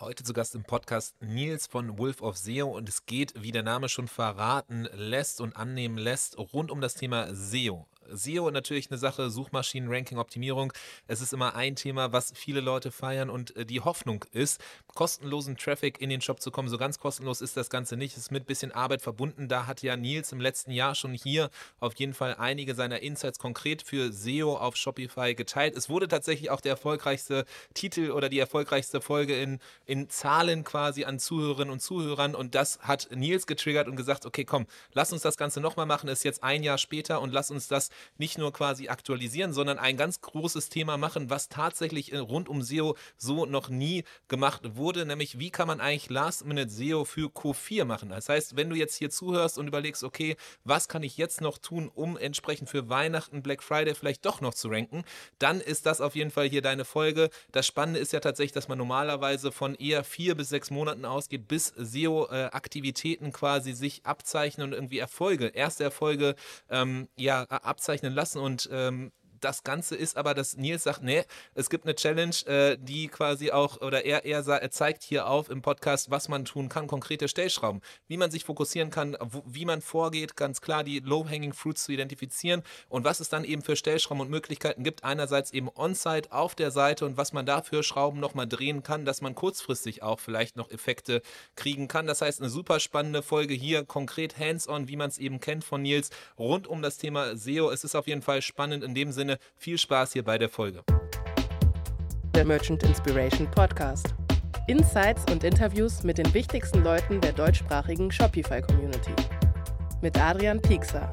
Heute zu Gast im Podcast Nils von Wolf of SEO und es geht, wie der Name schon verraten lässt und annehmen lässt, rund um das Thema SEO. SEO natürlich eine Sache, Suchmaschinen-Ranking-Optimierung. Es ist immer ein Thema, was viele Leute feiern und äh, die Hoffnung ist, kostenlosen Traffic in den Shop zu kommen. So ganz kostenlos ist das Ganze nicht. Es ist mit ein bisschen Arbeit verbunden. Da hat ja Nils im letzten Jahr schon hier auf jeden Fall einige seiner Insights konkret für SEO auf Shopify geteilt. Es wurde tatsächlich auch der erfolgreichste Titel oder die erfolgreichste Folge in, in Zahlen quasi an Zuhörerinnen und Zuhörern und das hat Nils getriggert und gesagt, okay, komm, lass uns das Ganze nochmal machen. Ist jetzt ein Jahr später und lass uns das nicht nur quasi aktualisieren, sondern ein ganz großes Thema machen, was tatsächlich rund um SEO so noch nie gemacht wurde, nämlich wie kann man eigentlich Last-Minute SEO für Q4 machen. Das heißt, wenn du jetzt hier zuhörst und überlegst, okay, was kann ich jetzt noch tun, um entsprechend für Weihnachten, Black Friday vielleicht doch noch zu ranken, dann ist das auf jeden Fall hier deine Folge. Das Spannende ist ja tatsächlich, dass man normalerweise von eher vier bis sechs Monaten ausgeht, bis SEO-Aktivitäten quasi sich abzeichnen und irgendwie Erfolge, erste Erfolge ähm, ja abzeichnen lassen und ähm, das Ganze ist aber, dass Nils sagt, nee, es gibt eine Challenge, äh, die quasi auch, oder er, er, er, zeigt hier auf im Podcast, was man tun kann, konkrete Stellschrauben, wie man sich fokussieren kann, wo, wie man vorgeht, ganz klar die Low-Hanging Fruits zu identifizieren und was es dann eben für Stellschrauben und Möglichkeiten gibt. Einerseits eben on-site auf der Seite und was man dafür Schrauben nochmal drehen kann, dass man kurzfristig auch vielleicht noch Effekte kriegen kann. Das heißt, eine super spannende Folge hier, konkret hands-on, wie man es eben kennt von Nils, rund um das Thema SEO. Es ist auf jeden Fall spannend in dem Sinne, Sinne, viel Spaß hier bei der Folge. Der Merchant Inspiration Podcast. Insights und Interviews mit den wichtigsten Leuten der deutschsprachigen Shopify-Community. Mit Adrian Piekser.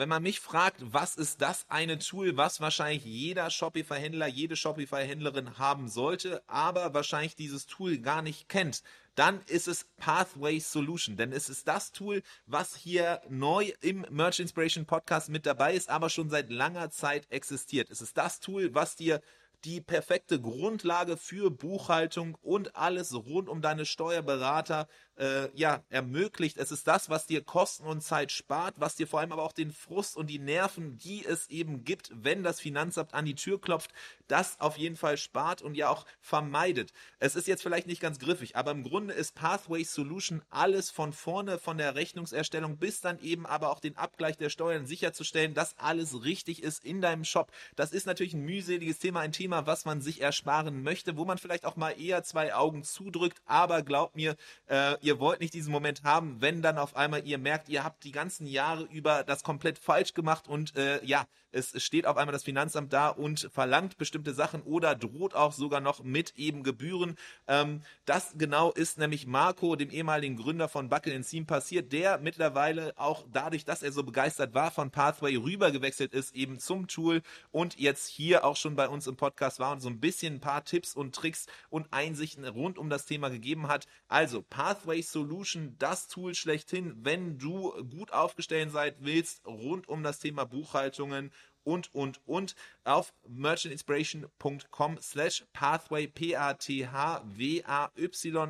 wenn man mich fragt, was ist das eine Tool, was wahrscheinlich jeder Shopify-Händler, jede Shopify-Händlerin haben sollte, aber wahrscheinlich dieses Tool gar nicht kennt, dann ist es Pathway Solution. Denn es ist das Tool, was hier neu im Merch Inspiration Podcast mit dabei ist, aber schon seit langer Zeit existiert. Es ist das Tool, was dir die perfekte Grundlage für Buchhaltung und alles rund um deine Steuerberater äh, ja, ermöglicht. Es ist das, was dir Kosten und Zeit spart, was dir vor allem aber auch den Frust und die Nerven, die es eben gibt, wenn das Finanzamt an die Tür klopft, das auf jeden Fall spart und ja auch vermeidet. Es ist jetzt vielleicht nicht ganz griffig, aber im Grunde ist Pathway Solution alles von vorne, von der Rechnungserstellung bis dann eben aber auch den Abgleich der Steuern sicherzustellen, dass alles richtig ist in deinem Shop. Das ist natürlich ein mühseliges Thema, ein Thema, was man sich ersparen möchte, wo man vielleicht auch mal eher zwei Augen zudrückt, aber glaubt mir, äh, ihr wollt nicht diesen Moment haben, wenn dann auf einmal ihr merkt, ihr habt die ganzen Jahre über das komplett falsch gemacht und äh, ja, es steht auf einmal das Finanzamt da und verlangt bestimmte Sachen oder droht auch sogar noch mit eben Gebühren. Ähm, das genau ist nämlich Marco, dem ehemaligen Gründer von Buckle Seam, passiert, der mittlerweile auch dadurch, dass er so begeistert war von Pathway rübergewechselt ist eben zum Tool und jetzt hier auch schon bei uns im Podcast war und so ein bisschen ein paar Tipps und Tricks und Einsichten rund um das Thema gegeben hat. Also Pathway Solution, das Tool schlechthin, wenn du gut aufgestellt sein willst rund um das Thema Buchhaltungen und, und, und auf merchantinspiration.com slash pathway, P-A-T-H-W-A-Y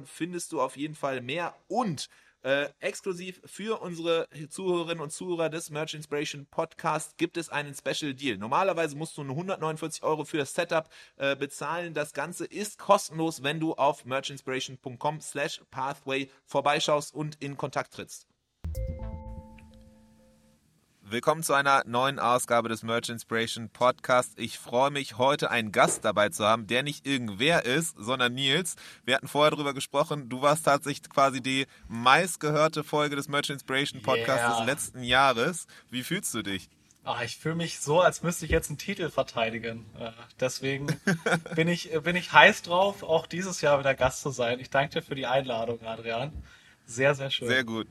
findest du auf jeden Fall mehr und äh, exklusiv für unsere Zuhörerinnen und Zuhörer des Merch Inspiration Podcast gibt es einen Special Deal. Normalerweise musst du nur 149 Euro für das Setup äh, bezahlen. Das Ganze ist kostenlos, wenn du auf merchinspiration.com slash pathway vorbeischaust und in Kontakt trittst. Willkommen zu einer neuen Ausgabe des Merch Inspiration Podcast. Ich freue mich, heute einen Gast dabei zu haben, der nicht irgendwer ist, sondern Nils. Wir hatten vorher darüber gesprochen, du warst tatsächlich quasi die meistgehörte Folge des Merch Inspiration Podcasts yeah. des letzten Jahres. Wie fühlst du dich? Ach, ich fühle mich so, als müsste ich jetzt einen Titel verteidigen. Äh, deswegen bin ich, bin ich heiß drauf, auch dieses Jahr wieder Gast zu sein. Ich danke dir für die Einladung, Adrian. Sehr, sehr schön. Sehr gut.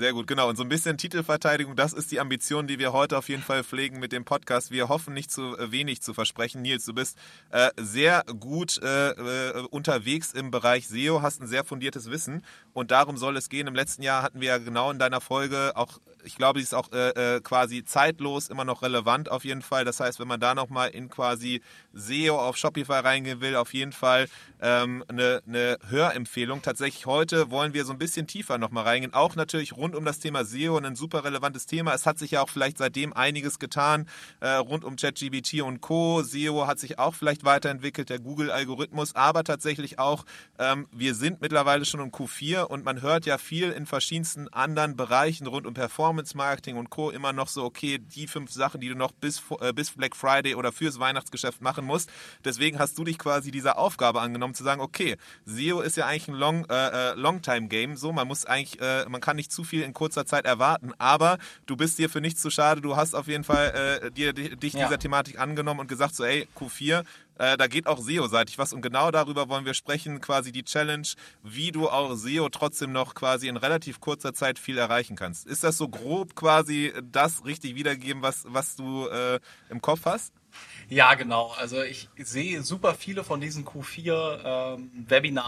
Sehr gut, genau. Und so ein bisschen Titelverteidigung, das ist die Ambition, die wir heute auf jeden Fall pflegen mit dem Podcast. Wir hoffen nicht zu äh, wenig zu versprechen. Nils, du bist äh, sehr gut äh, äh, unterwegs im Bereich SEO, hast ein sehr fundiertes Wissen und darum soll es gehen. Im letzten Jahr hatten wir ja genau in deiner Folge auch ich glaube, sie ist auch äh, äh, quasi zeitlos, immer noch relevant auf jeden Fall. Das heißt, wenn man da nochmal in quasi SEO auf Shopify reingehen will, auf jeden Fall ähm, eine, eine Hörempfehlung. Tatsächlich heute wollen wir so ein bisschen tiefer nochmal reingehen, auch natürlich rund rund um das Thema SEO ein super relevantes Thema. Es hat sich ja auch vielleicht seitdem einiges getan äh, rund um ChatGBT und Co. SEO hat sich auch vielleicht weiterentwickelt, der Google-Algorithmus, aber tatsächlich auch, ähm, wir sind mittlerweile schon um Q4 und man hört ja viel in verschiedensten anderen Bereichen rund um Performance-Marketing und Co. immer noch so, okay, die fünf Sachen, die du noch bis, äh, bis Black Friday oder fürs Weihnachtsgeschäft machen musst. Deswegen hast du dich quasi dieser Aufgabe angenommen, zu sagen, okay, SEO ist ja eigentlich ein Long, äh, äh Long-Time-Game, so, man muss eigentlich, äh, man kann nicht zu viel in kurzer Zeit erwarten, aber du bist dir für nichts zu schade, du hast auf jeden Fall äh, dir, dich ja. dieser Thematik angenommen und gesagt so, ey, Q4, äh, da geht auch SEO-seitig was und genau darüber wollen wir sprechen, quasi die Challenge, wie du auch SEO trotzdem noch quasi in relativ kurzer Zeit viel erreichen kannst. Ist das so grob quasi das richtig wiedergeben, was, was du äh, im Kopf hast? Ja, genau. Also ich sehe super viele von diesen Q4 ähm,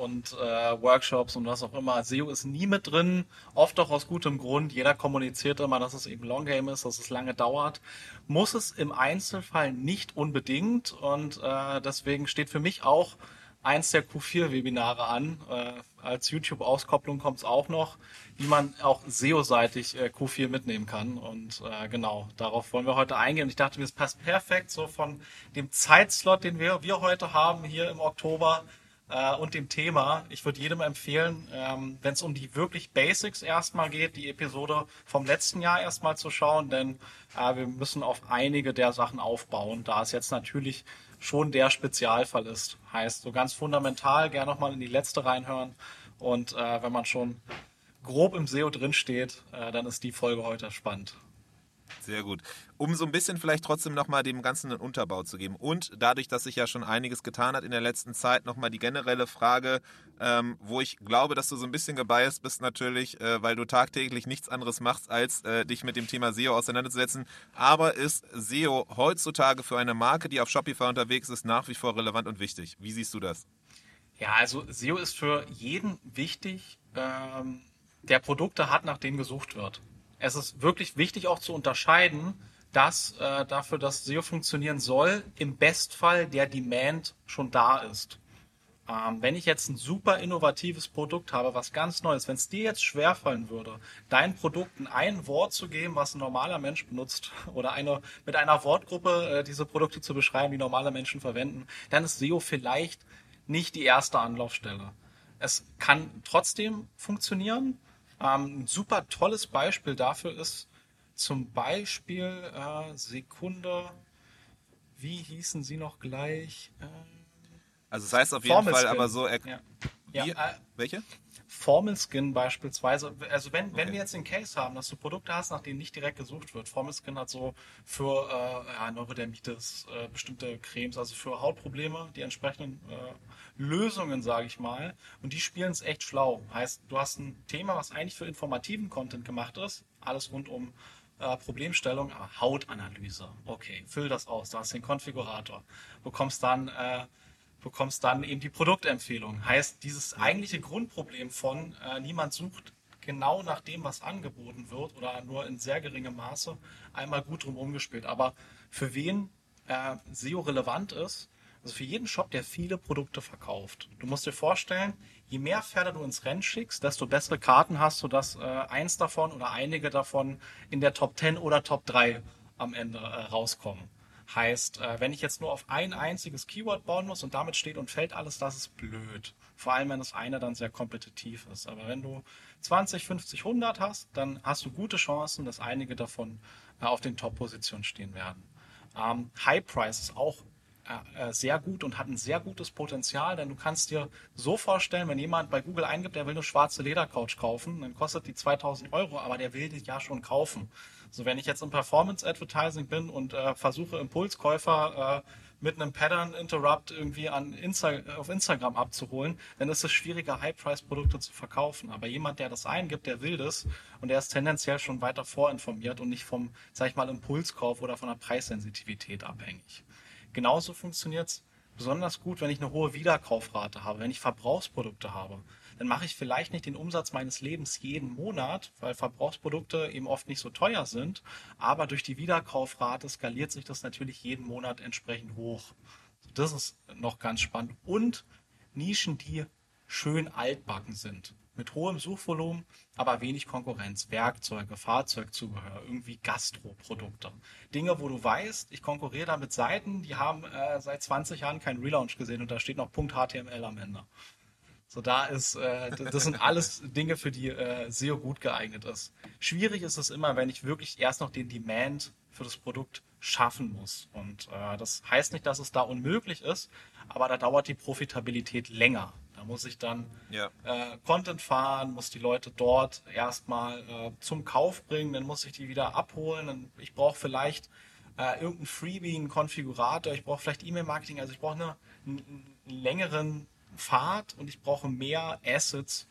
und äh, Workshops und was auch immer. SEO ist nie mit drin, oft auch aus gutem Grund. Jeder kommuniziert immer, dass es eben Long Game ist, dass es lange dauert. Muss es im Einzelfall nicht unbedingt und äh, deswegen steht für mich auch eins der Q4-Webinare an. Äh, als YouTube-Auskopplung kommt es auch noch, wie man auch SEO-seitig äh, Q4 mitnehmen kann. Und äh, genau, darauf wollen wir heute eingehen. Ich dachte, es passt perfekt so von dem Zeitslot, den wir, wir heute haben hier im Oktober äh, und dem Thema. Ich würde jedem empfehlen, ähm, wenn es um die wirklich Basics erstmal geht, die Episode vom letzten Jahr erstmal zu schauen, denn äh, wir müssen auf einige der Sachen aufbauen, da es jetzt natürlich schon der Spezialfall ist. Heißt, so ganz fundamental, gerne nochmal in die letzte reinhören. Und äh, wenn man schon grob im SEO drinsteht, äh, dann ist die Folge heute spannend. Sehr gut. Um so ein bisschen vielleicht trotzdem nochmal dem Ganzen einen Unterbau zu geben und dadurch, dass sich ja schon einiges getan hat in der letzten Zeit, nochmal die generelle Frage, ähm, wo ich glaube, dass du so ein bisschen gebiased bist natürlich, äh, weil du tagtäglich nichts anderes machst, als äh, dich mit dem Thema SEO auseinanderzusetzen. Aber ist SEO heutzutage für eine Marke, die auf Shopify unterwegs ist, nach wie vor relevant und wichtig? Wie siehst du das? Ja, also SEO ist für jeden wichtig, ähm, der Produkte hat, nach denen gesucht wird es ist wirklich wichtig auch zu unterscheiden, dass äh, dafür, dass SEO funktionieren soll, im Bestfall der Demand schon da ist. Ähm, wenn ich jetzt ein super innovatives Produkt habe, was ganz Neues, wenn es dir jetzt schwerfallen würde, dein Produkt in ein Wort zu geben, was ein normaler Mensch benutzt, oder eine, mit einer Wortgruppe äh, diese Produkte zu beschreiben, die normale Menschen verwenden, dann ist SEO vielleicht nicht die erste Anlaufstelle. Es kann trotzdem funktionieren, ähm, ein super tolles Beispiel dafür ist zum Beispiel äh, Sekunde, wie hießen sie noch gleich? Äh, also das heißt auf jeden Fall aber so. Ja. Ja, äh, welche? Formel Skin beispielsweise, also wenn, okay. wenn wir jetzt den Case haben, dass du Produkte hast, nach denen nicht direkt gesucht wird, Formel Skin hat so für äh, ja, Neurodermitis, äh, bestimmte Cremes, also für Hautprobleme, die entsprechenden äh, Lösungen, sage ich mal, und die spielen es echt schlau. Heißt, du hast ein Thema, was eigentlich für informativen Content gemacht ist, alles rund um äh, Problemstellung, Hautanalyse. Okay, füll das aus, du hast den Konfigurator, bekommst dann äh, bekommst dann eben die Produktempfehlung. Heißt, dieses eigentliche Grundproblem von äh, niemand sucht genau nach dem, was angeboten wird oder nur in sehr geringem Maße einmal gut drum umgespielt. Aber für wen äh, SEO relevant ist, also für jeden Shop, der viele Produkte verkauft. Du musst dir vorstellen, je mehr Pferde du ins Rennen schickst, desto bessere Karten hast du, dass äh, eins davon oder einige davon in der Top 10 oder Top 3 am Ende äh, rauskommen. Heißt, äh, wenn ich jetzt nur auf ein einziges Keyword bauen muss und damit steht und fällt alles, das ist blöd. Vor allem, wenn das eine dann sehr kompetitiv ist. Aber wenn du 20, 50, 100 hast, dann hast du gute Chancen, dass einige davon äh, auf den Top-Positionen stehen werden. Ähm, High Price ist auch sehr gut und hat ein sehr gutes Potenzial, denn du kannst dir so vorstellen, wenn jemand bei Google eingibt, der will eine schwarze Ledercouch kaufen, dann kostet die 2000 Euro, aber der will die ja schon kaufen. So, wenn ich jetzt im Performance Advertising bin und äh, versuche Impulskäufer äh, mit einem Pattern Interrupt irgendwie an Insta auf Instagram abzuholen, dann ist es schwieriger, High-Price-Produkte zu verkaufen. Aber jemand, der das eingibt, der will das und der ist tendenziell schon weiter vorinformiert und nicht vom, sag ich mal, Impulskauf oder von der Preissensitivität abhängig. Genauso funktioniert es besonders gut, wenn ich eine hohe Wiederkaufrate habe, wenn ich Verbrauchsprodukte habe dann mache ich vielleicht nicht den Umsatz meines Lebens jeden Monat, weil Verbrauchsprodukte eben oft nicht so teuer sind. Aber durch die Wiederkaufrate skaliert sich das natürlich jeden Monat entsprechend hoch. Das ist noch ganz spannend. Und Nischen, die schön altbacken sind. Mit hohem Suchvolumen, aber wenig Konkurrenz. Werkzeuge, Fahrzeugzubehör, irgendwie Gastroprodukte. Dinge, wo du weißt, ich konkurriere da mit Seiten, die haben äh, seit 20 Jahren keinen Relaunch gesehen und da steht noch .html am Ende. So, da ist, äh, das sind alles Dinge, für die äh, SEO gut geeignet ist. Schwierig ist es immer, wenn ich wirklich erst noch den Demand für das Produkt schaffen muss. Und äh, das heißt nicht, dass es da unmöglich ist, aber da dauert die Profitabilität länger. Da muss ich dann ja. äh, Content fahren, muss die Leute dort erstmal äh, zum Kauf bringen, dann muss ich die wieder abholen. Dann, ich brauche vielleicht äh, irgendein Freebie, einen Konfigurator, ich brauche vielleicht E-Mail-Marketing, also ich brauche eine, einen, einen längeren Pfad und ich brauche mehr Assets,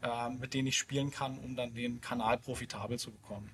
äh, mit denen ich spielen kann, um dann den Kanal profitabel zu bekommen.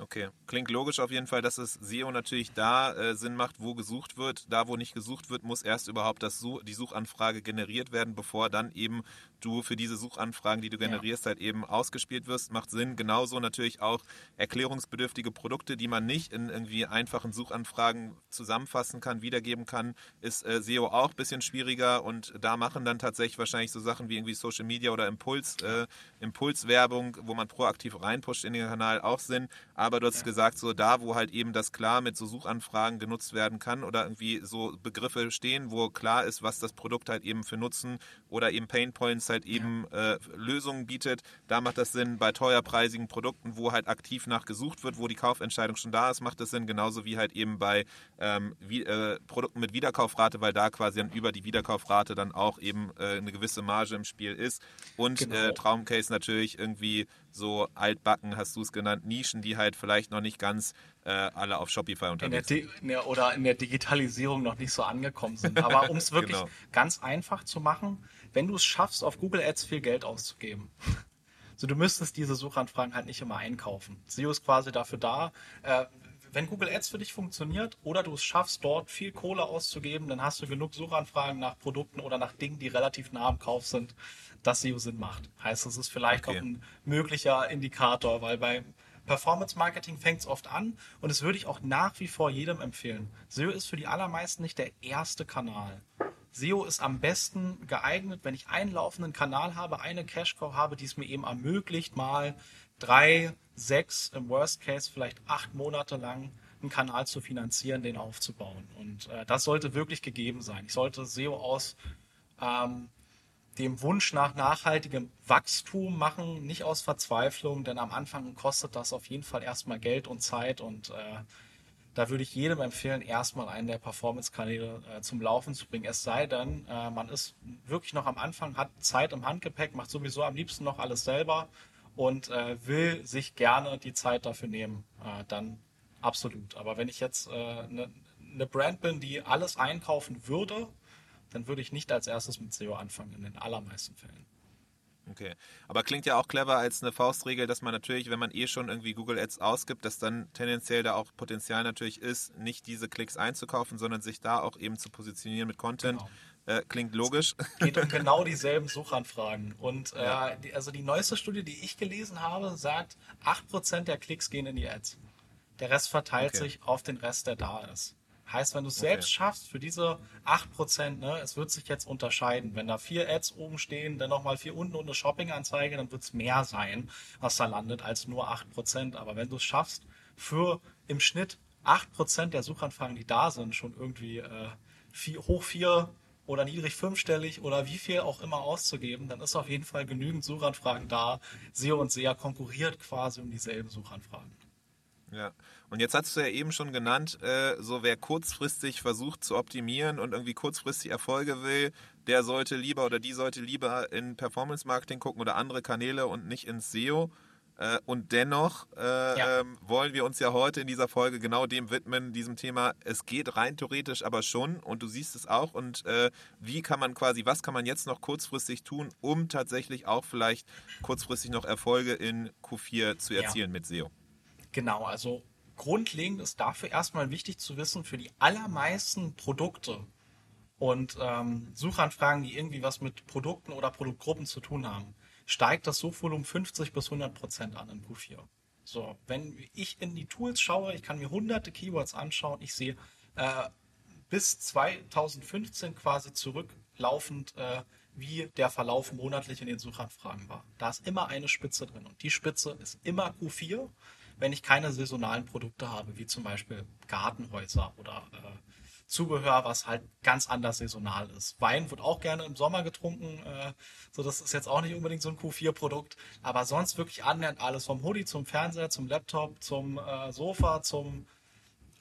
Okay, klingt logisch auf jeden Fall, dass es SEO natürlich da äh, Sinn macht, wo gesucht wird. Da, wo nicht gesucht wird, muss erst überhaupt das Such die Suchanfrage generiert werden, bevor dann eben du für diese Suchanfragen, die du generierst, ja. halt eben ausgespielt wirst. Macht Sinn. Genauso natürlich auch erklärungsbedürftige Produkte, die man nicht in irgendwie einfachen Suchanfragen zusammenfassen kann, wiedergeben kann, ist äh, SEO auch ein bisschen schwieriger und da machen dann tatsächlich wahrscheinlich so Sachen wie irgendwie Social Media oder Impuls, äh, Impulswerbung, wo man proaktiv reinpusht in den Kanal auch Sinn. Aber du hast ja. gesagt, so da, wo halt eben das klar mit so Suchanfragen genutzt werden kann oder irgendwie so Begriffe stehen, wo klar ist, was das Produkt halt eben für Nutzen oder eben Painpoints halt eben ja. äh, Lösungen bietet. Da macht das Sinn bei teuerpreisigen Produkten, wo halt aktiv nachgesucht wird, wo die Kaufentscheidung schon da ist, macht das Sinn. Genauso wie halt eben bei ähm, wie, äh, Produkten mit Wiederkaufrate, weil da quasi dann über die Wiederkaufrate dann auch eben äh, eine gewisse Marge im Spiel ist. Und genau. Äh, Traumcase natürlich irgendwie so altbacken, hast du es genannt, Nischen, die halt vielleicht noch nicht ganz äh, alle auf Shopify unterwegs sind. In der, oder in der Digitalisierung noch nicht so angekommen sind. Aber um es wirklich genau. ganz einfach zu machen, wenn du es schaffst, auf Google Ads viel Geld auszugeben. So, du müsstest diese Suchanfragen halt nicht immer einkaufen. SEO ist quasi dafür da. Äh, wenn Google Ads für dich funktioniert oder du es schaffst, dort viel Kohle auszugeben, dann hast du genug Suchanfragen nach Produkten oder nach Dingen, die relativ nah am Kauf sind, dass SEO Sinn macht. Heißt, es ist vielleicht okay. auch ein möglicher Indikator, weil bei Performance Marketing fängt es oft an und das würde ich auch nach wie vor jedem empfehlen. SEO ist für die allermeisten nicht der erste Kanal. SEO ist am besten geeignet, wenn ich einen laufenden Kanal habe, eine Cash Cow habe, die es mir eben ermöglicht, mal drei, sechs, im Worst Case vielleicht acht Monate lang einen Kanal zu finanzieren, den aufzubauen. Und äh, das sollte wirklich gegeben sein. Ich sollte SEO aus ähm, dem Wunsch nach nachhaltigem Wachstum machen, nicht aus Verzweiflung, denn am Anfang kostet das auf jeden Fall erstmal Geld und Zeit und äh, da würde ich jedem empfehlen, erstmal einen der Performance-Kanäle äh, zum Laufen zu bringen. Es sei denn, äh, man ist wirklich noch am Anfang, hat Zeit im Handgepäck, macht sowieso am liebsten noch alles selber und äh, will sich gerne die Zeit dafür nehmen, äh, dann absolut. Aber wenn ich jetzt eine äh, ne Brand bin, die alles einkaufen würde, dann würde ich nicht als erstes mit SEO anfangen, in den allermeisten Fällen. Okay, aber klingt ja auch clever als eine Faustregel, dass man natürlich, wenn man eh schon irgendwie Google Ads ausgibt, dass dann tendenziell da auch Potenzial natürlich ist, nicht diese Klicks einzukaufen, sondern sich da auch eben zu positionieren mit Content. Genau. Äh, klingt logisch. Es geht um genau dieselben Suchanfragen. Und äh, ja. die, also die neueste Studie, die ich gelesen habe, sagt, 8% der Klicks gehen in die Ads. Der Rest verteilt okay. sich auf den Rest, der da ist. Heißt, wenn du es okay. selbst schaffst, für diese 8%, ne, es wird sich jetzt unterscheiden. Wenn da vier Ads oben stehen, dann nochmal vier unten und eine Shopping-Anzeige, dann wird es mehr sein, was da landet, als nur 8%. Aber wenn du es schaffst, für im Schnitt 8% der Suchanfragen, die da sind, schon irgendwie äh, vier, hoch vier oder niedrig fünfstellig oder wie viel auch immer auszugeben, dann ist auf jeden Fall genügend Suchanfragen da. SEO und SEA konkurriert quasi um dieselben Suchanfragen. Ja, und jetzt hast du ja eben schon genannt, äh, so wer kurzfristig versucht zu optimieren und irgendwie kurzfristig Erfolge will, der sollte lieber oder die sollte lieber in Performance Marketing gucken oder andere Kanäle und nicht ins SEO. Äh, und dennoch äh, ja. ähm, wollen wir uns ja heute in dieser Folge genau dem widmen, diesem Thema. Es geht rein theoretisch aber schon und du siehst es auch. Und äh, wie kann man quasi, was kann man jetzt noch kurzfristig tun, um tatsächlich auch vielleicht kurzfristig noch Erfolge in Q4 zu erzielen ja. mit SEO? Genau, also grundlegend ist dafür erstmal wichtig zu wissen, für die allermeisten Produkte und ähm, Suchanfragen, die irgendwie was mit Produkten oder Produktgruppen zu tun haben, steigt das Suchvolumen 50 bis 100 Prozent an in Q4. So, wenn ich in die Tools schaue, ich kann mir hunderte Keywords anschauen, ich sehe äh, bis 2015 quasi zurücklaufend äh, wie der Verlauf monatlich in den Suchanfragen war. Da ist immer eine Spitze drin und die Spitze ist immer Q4, wenn ich keine saisonalen Produkte habe, wie zum Beispiel Gartenhäuser oder äh, Zubehör, was halt ganz anders saisonal ist. Wein wird auch gerne im Sommer getrunken, äh, so das ist jetzt auch nicht unbedingt so ein Q4-Produkt, aber sonst wirklich annähernd alles vom Hoodie zum Fernseher, zum Laptop, zum äh, Sofa, zum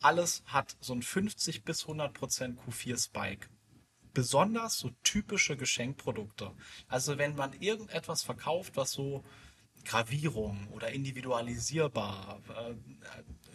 alles hat so ein 50 bis 100 Prozent Q4-Spike. Besonders so typische Geschenkprodukte. Also wenn man irgendetwas verkauft, was so Gravierung oder individualisierbar, äh,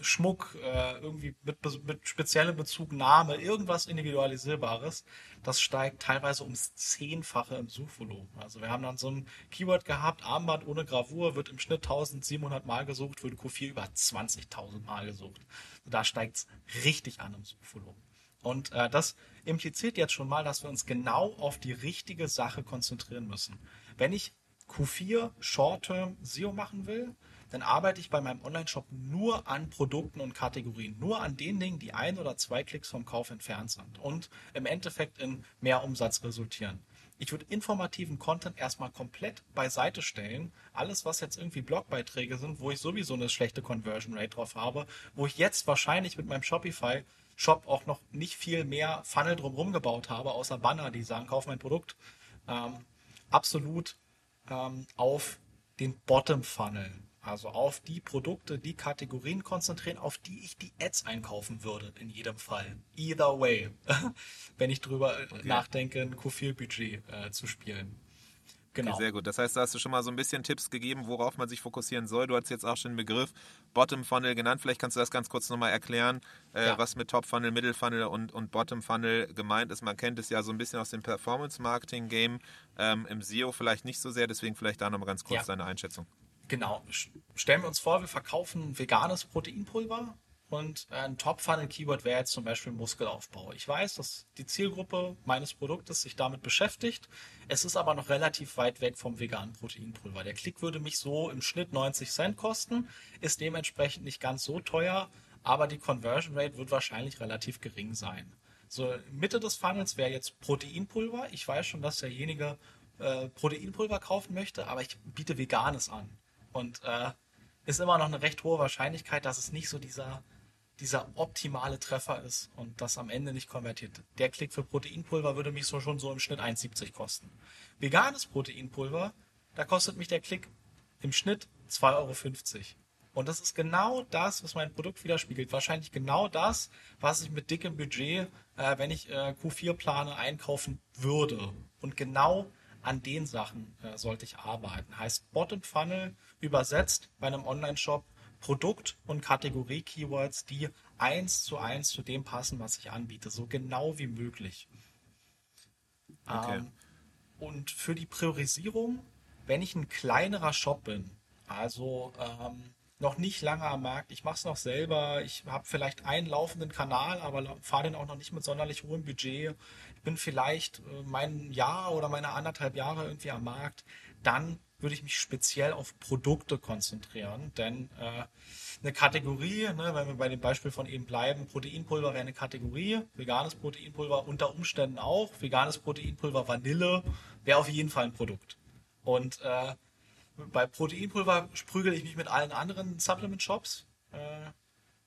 Schmuck, äh, irgendwie mit, mit speziellem Bezugnahme, irgendwas Individualisierbares, das steigt teilweise ums Zehnfache im Suchvolumen. Also wir haben dann so ein Keyword gehabt, Armband ohne Gravur wird im Schnitt 1700 Mal gesucht, wird Q4 über 20.000 Mal gesucht. Da steigt es richtig an im Suchvolumen. Und äh, das impliziert jetzt schon mal, dass wir uns genau auf die richtige Sache konzentrieren müssen. Wenn ich Q4 Short-Term SEO machen will, dann arbeite ich bei meinem Online-Shop nur an Produkten und Kategorien, nur an den Dingen, die ein oder zwei Klicks vom Kauf entfernt sind und im Endeffekt in mehr Umsatz resultieren. Ich würde informativen Content erstmal komplett beiseite stellen. Alles, was jetzt irgendwie Blogbeiträge sind, wo ich sowieso eine schlechte Conversion Rate drauf habe, wo ich jetzt wahrscheinlich mit meinem Shopify Shop auch noch nicht viel mehr Funnel drumherum gebaut habe, außer Banner, die sagen, kauf mein Produkt. Ähm, absolut ähm, auf den Bottom Funnel, also auf die Produkte, die Kategorien konzentrieren, auf die ich die Ads einkaufen würde, in jedem Fall. Either way, wenn ich drüber okay. nachdenke, ein Q4-Budget äh, zu spielen. Genau. Okay, sehr gut. Das heißt, da hast du schon mal so ein bisschen Tipps gegeben, worauf man sich fokussieren soll. Du hast jetzt auch schon den Begriff Bottom Funnel genannt. Vielleicht kannst du das ganz kurz nochmal erklären, äh, ja. was mit Top Funnel, Middle Funnel und, und Bottom Funnel gemeint ist. Man kennt es ja so ein bisschen aus dem Performance Marketing Game, ähm, im SEO vielleicht nicht so sehr. Deswegen vielleicht da nochmal ganz kurz ja. deine Einschätzung. Genau. Stellen wir uns vor, wir verkaufen veganes Proteinpulver und ein Top-Funnel-Keyword wäre jetzt zum Beispiel Muskelaufbau. Ich weiß, dass die Zielgruppe meines Produktes sich damit beschäftigt. Es ist aber noch relativ weit weg vom veganen Proteinpulver. Der Klick würde mich so im Schnitt 90 Cent kosten, ist dementsprechend nicht ganz so teuer, aber die Conversion Rate wird wahrscheinlich relativ gering sein. So, Mitte des Funnels wäre jetzt Proteinpulver. Ich weiß schon, dass derjenige äh, Proteinpulver kaufen möchte, aber ich biete Veganes an. Und äh, ist immer noch eine recht hohe Wahrscheinlichkeit, dass es nicht so dieser dieser optimale Treffer ist und das am Ende nicht konvertiert. Der Klick für Proteinpulver würde mich so schon so im Schnitt 1,70 kosten. Veganes Proteinpulver, da kostet mich der Klick im Schnitt 2,50 Euro. Und das ist genau das, was mein Produkt widerspiegelt. Wahrscheinlich genau das, was ich mit dickem Budget, äh, wenn ich äh, Q4 plane, einkaufen würde. Und genau an den Sachen äh, sollte ich arbeiten. Heißt Bottom Funnel übersetzt bei einem Online-Shop Produkt- und Kategorie-Keywords, die eins zu eins zu dem passen, was ich anbiete, so genau wie möglich. Okay. Ähm, und für die Priorisierung, wenn ich ein kleinerer Shop bin, also ähm, noch nicht lange am Markt, ich mache es noch selber, ich habe vielleicht einen laufenden Kanal, aber fahre den auch noch nicht mit sonderlich hohem Budget, ich bin vielleicht äh, mein Jahr oder meine anderthalb Jahre irgendwie am Markt, dann würde ich mich speziell auf Produkte konzentrieren, denn äh, eine Kategorie, ne, wenn wir bei dem Beispiel von eben bleiben, Proteinpulver wäre eine Kategorie, veganes Proteinpulver unter Umständen auch, veganes Proteinpulver Vanille wäre auf jeden Fall ein Produkt. Und äh, bei Proteinpulver sprügel ich mich mit allen anderen Supplement-Shops. Äh,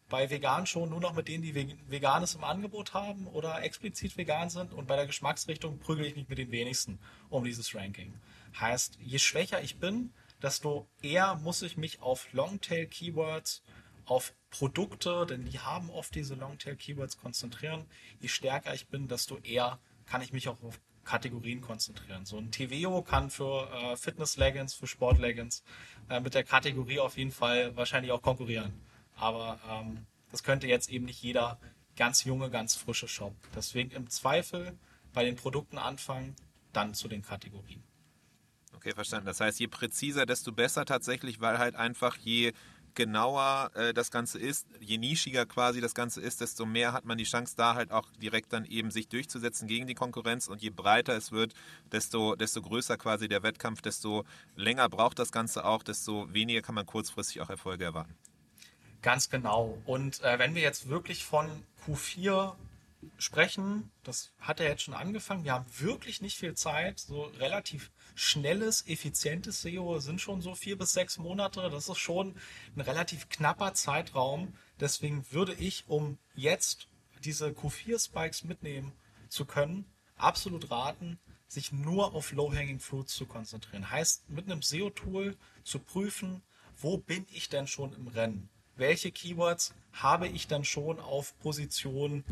bei vegan schon nur noch mit denen, die Veganes im Angebot haben oder explizit vegan sind. Und bei der Geschmacksrichtung prügel ich mich mit den wenigsten um dieses Ranking. Heißt, je schwächer ich bin, desto eher muss ich mich auf Longtail-Keywords, auf Produkte, denn die haben oft diese Longtail-Keywords konzentrieren. Je stärker ich bin, desto eher kann ich mich auch auf Kategorien konzentrieren. So ein TVO kann für äh, Fitness-Leggings, für Sport-Leggings äh, mit der Kategorie auf jeden Fall wahrscheinlich auch konkurrieren. Aber ähm, das könnte jetzt eben nicht jeder ganz junge, ganz frische Shop. Deswegen im Zweifel bei den Produkten anfangen, dann zu den Kategorien. Okay, verstanden. Das heißt, je präziser, desto besser tatsächlich, weil halt einfach je genauer äh, das Ganze ist, je nischiger quasi das Ganze ist, desto mehr hat man die Chance, da halt auch direkt dann eben sich durchzusetzen gegen die Konkurrenz. Und je breiter es wird, desto, desto größer quasi der Wettkampf, desto länger braucht das Ganze auch, desto weniger kann man kurzfristig auch Erfolge erwarten. Ganz genau. Und äh, wenn wir jetzt wirklich von Q4 sprechen, das hat er jetzt schon angefangen, wir haben wirklich nicht viel Zeit, so relativ schnelles, effizientes SEO sind schon so vier bis sechs Monate, das ist schon ein relativ knapper Zeitraum, deswegen würde ich, um jetzt diese Q4-Spikes mitnehmen zu können, absolut raten, sich nur auf Low-Hanging Fruits zu konzentrieren. Heißt, mit einem SEO-Tool zu prüfen, wo bin ich denn schon im Rennen? Welche Keywords habe ich dann schon auf Position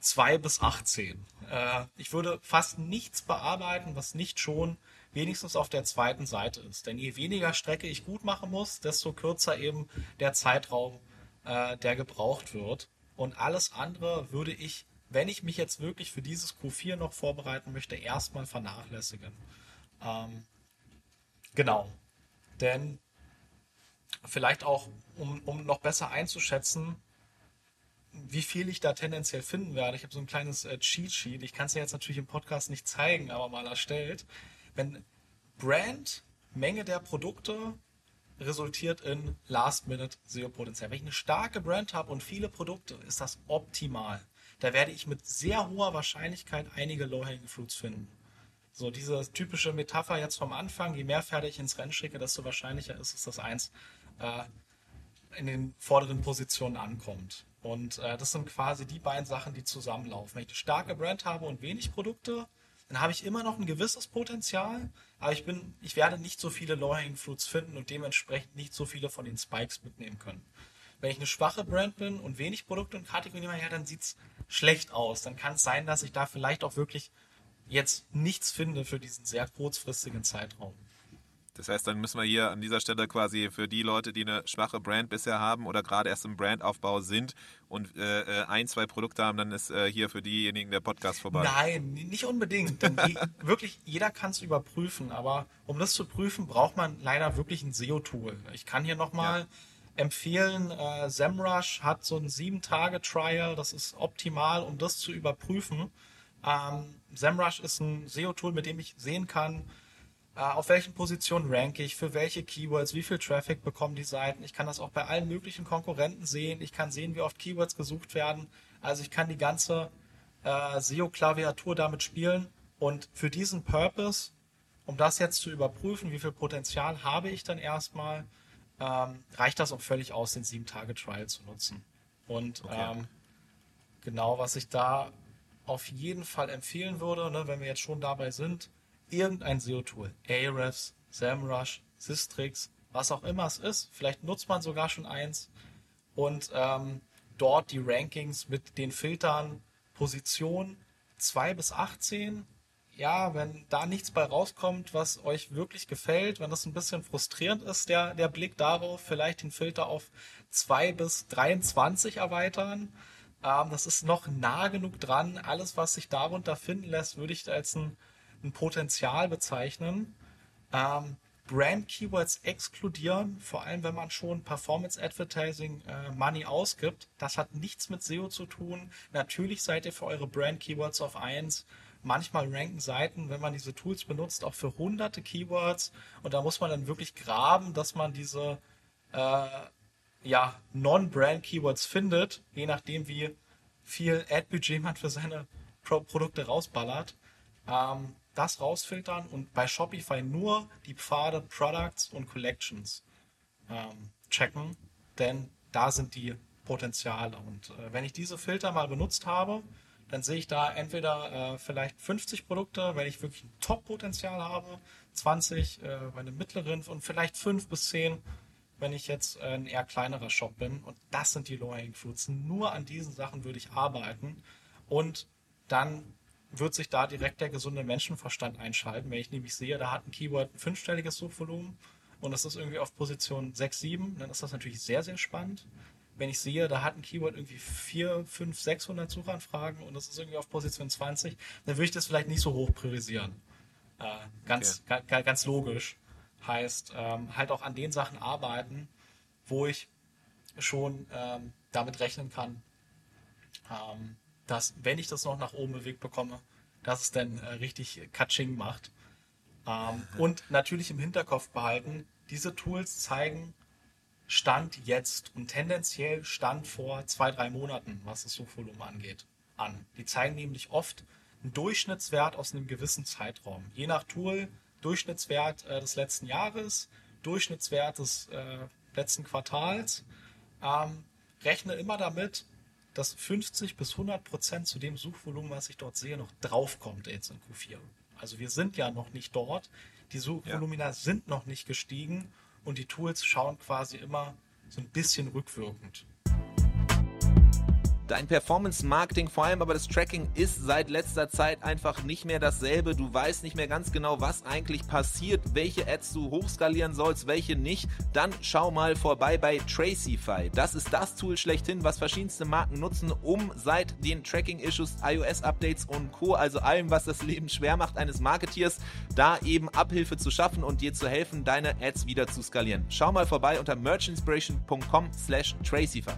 2 bis 18? Äh, ich würde fast nichts bearbeiten, was nicht schon wenigstens auf der zweiten Seite ist. Denn je weniger Strecke ich gut machen muss, desto kürzer eben der Zeitraum, äh, der gebraucht wird. Und alles andere würde ich wenn ich mich jetzt wirklich für dieses Q4 noch vorbereiten möchte, erstmal vernachlässigen. Ähm, genau. Denn vielleicht auch, um, um noch besser einzuschätzen, wie viel ich da tendenziell finden werde. Ich habe so ein kleines äh, Cheat Sheet. Ich kann es ja jetzt natürlich im Podcast nicht zeigen, aber mal erstellt. Wenn Brand, Menge der Produkte resultiert in Last-Minute SEO-Potenzial. Wenn ich eine starke Brand habe und viele Produkte, ist das optimal da werde ich mit sehr hoher Wahrscheinlichkeit einige Low-Hanging Fruits finden. So diese typische Metapher jetzt vom Anfang, je mehr Pferde ich ins Rennen schicke, desto wahrscheinlicher ist es, dass eins äh, in den vorderen Positionen ankommt. Und äh, das sind quasi die beiden Sachen, die zusammenlaufen. Wenn ich eine starke Brand habe und wenig Produkte, dann habe ich immer noch ein gewisses Potenzial, aber ich bin, ich werde nicht so viele Low-Hanging Fruits finden und dementsprechend nicht so viele von den Spikes mitnehmen können. Wenn ich eine schwache Brand bin und wenig Produkte und Kategorien habe, ja, dann sieht es schlecht aus. Dann kann es sein, dass ich da vielleicht auch wirklich jetzt nichts finde für diesen sehr kurzfristigen Zeitraum. Das heißt, dann müssen wir hier an dieser Stelle quasi für die Leute, die eine schwache Brand bisher haben oder gerade erst im Brandaufbau sind und äh, äh ein, zwei Produkte haben, dann ist äh, hier für diejenigen der Podcast vorbei. Nein, nicht unbedingt. Wirklich, jeder kann es überprüfen, aber um das zu prüfen, braucht man leider wirklich ein SEO-Tool. Ich kann hier nochmal ja empfehlen. Äh, SEMrush hat so ein sieben Tage Trial. Das ist optimal, um das zu überprüfen. Ähm, SEMrush ist ein SEO-Tool, mit dem ich sehen kann, auf welchen Positionen ranke ich, für welche Keywords, wie viel Traffic bekommen die Seiten. Ich kann das auch bei allen möglichen Konkurrenten sehen. Ich kann sehen, wie oft Keywords gesucht werden. Also ich kann die ganze äh, SEO-Klaviatur damit spielen. Und für diesen Purpose, um das jetzt zu überprüfen, wie viel Potenzial habe ich dann erstmal, ähm, reicht das auch völlig aus, den 7-Tage-Trial zu nutzen. Und okay. ähm, genau, was ich da auf jeden Fall empfehlen würde, ne, wenn wir jetzt schon dabei sind, irgendein SEO-Tool, Ahrefs, SEMrush, Systrix, was auch immer es ist, vielleicht nutzt man sogar schon eins und ähm, dort die Rankings mit den Filtern Position 2 bis 18 ja, wenn da nichts bei rauskommt, was euch wirklich gefällt, wenn das ein bisschen frustrierend ist, der, der Blick darauf, vielleicht den Filter auf 2 bis 23 erweitern. Ähm, das ist noch nah genug dran. Alles, was sich darunter finden lässt, würde ich als ein, ein Potenzial bezeichnen. Ähm, Brand Keywords exkludieren, vor allem wenn man schon Performance Advertising äh, Money ausgibt. Das hat nichts mit SEO zu tun. Natürlich seid ihr für eure Brand Keywords auf 1 Manchmal ranken Seiten, wenn man diese Tools benutzt, auch für hunderte Keywords. Und da muss man dann wirklich graben, dass man diese äh, ja, Non-Brand-Keywords findet, je nachdem, wie viel Ad-Budget man für seine Pro Produkte rausballert. Ähm, das rausfiltern und bei Shopify nur die Pfade Products und Collections ähm, checken, denn da sind die Potenziale. Und äh, wenn ich diese Filter mal benutzt habe, dann sehe ich da entweder äh, vielleicht 50 Produkte, wenn ich wirklich ein Top-Potenzial habe, 20 äh, bei einem mittleren und vielleicht 5 bis 10, wenn ich jetzt äh, ein eher kleinerer Shop bin. Und das sind die Low-Hanging Fruits. Nur an diesen Sachen würde ich arbeiten und dann wird sich da direkt der gesunde Menschenverstand einschalten. Wenn ich nämlich sehe, da hat ein Keyword ein fünfstelliges Suchvolumen und das ist irgendwie auf Position 6, 7, dann ist das natürlich sehr, sehr spannend wenn ich sehe, da hat ein Keyword irgendwie 4, 5, 600 Suchanfragen und das ist irgendwie auf Position 20, dann würde ich das vielleicht nicht so hoch priorisieren. Äh, ganz, okay. ga, ganz logisch. Heißt, ähm, halt auch an den Sachen arbeiten, wo ich schon ähm, damit rechnen kann, ähm, dass, wenn ich das noch nach oben bewegt bekomme, dass es dann äh, richtig Katsching macht. Ähm, und natürlich im Hinterkopf behalten, diese Tools zeigen Stand jetzt und tendenziell Stand vor zwei, drei Monaten, was das Suchvolumen angeht. an. Die zeigen nämlich oft einen Durchschnittswert aus einem gewissen Zeitraum. Je nach Tool Durchschnittswert äh, des letzten Jahres, Durchschnittswert des äh, letzten Quartals. Ähm, rechne immer damit, dass 50 bis 100 Prozent zu dem Suchvolumen, was ich dort sehe, noch draufkommt jetzt in Q4. Also wir sind ja noch nicht dort. Die Suchvolumina ja. sind noch nicht gestiegen und die Tools schauen quasi immer so ein bisschen rückwirkend. Dein Performance-Marketing, vor allem aber das Tracking, ist seit letzter Zeit einfach nicht mehr dasselbe. Du weißt nicht mehr ganz genau, was eigentlich passiert, welche Ads du hochskalieren sollst, welche nicht. Dann schau mal vorbei bei Tracify. Das ist das Tool schlechthin, was verschiedenste Marken nutzen, um seit den Tracking-Issues, iOS-Updates und Co., also allem, was das Leben schwer macht eines Marketeers, da eben Abhilfe zu schaffen und dir zu helfen, deine Ads wieder zu skalieren. Schau mal vorbei unter merchinspiration.com slash Tracify.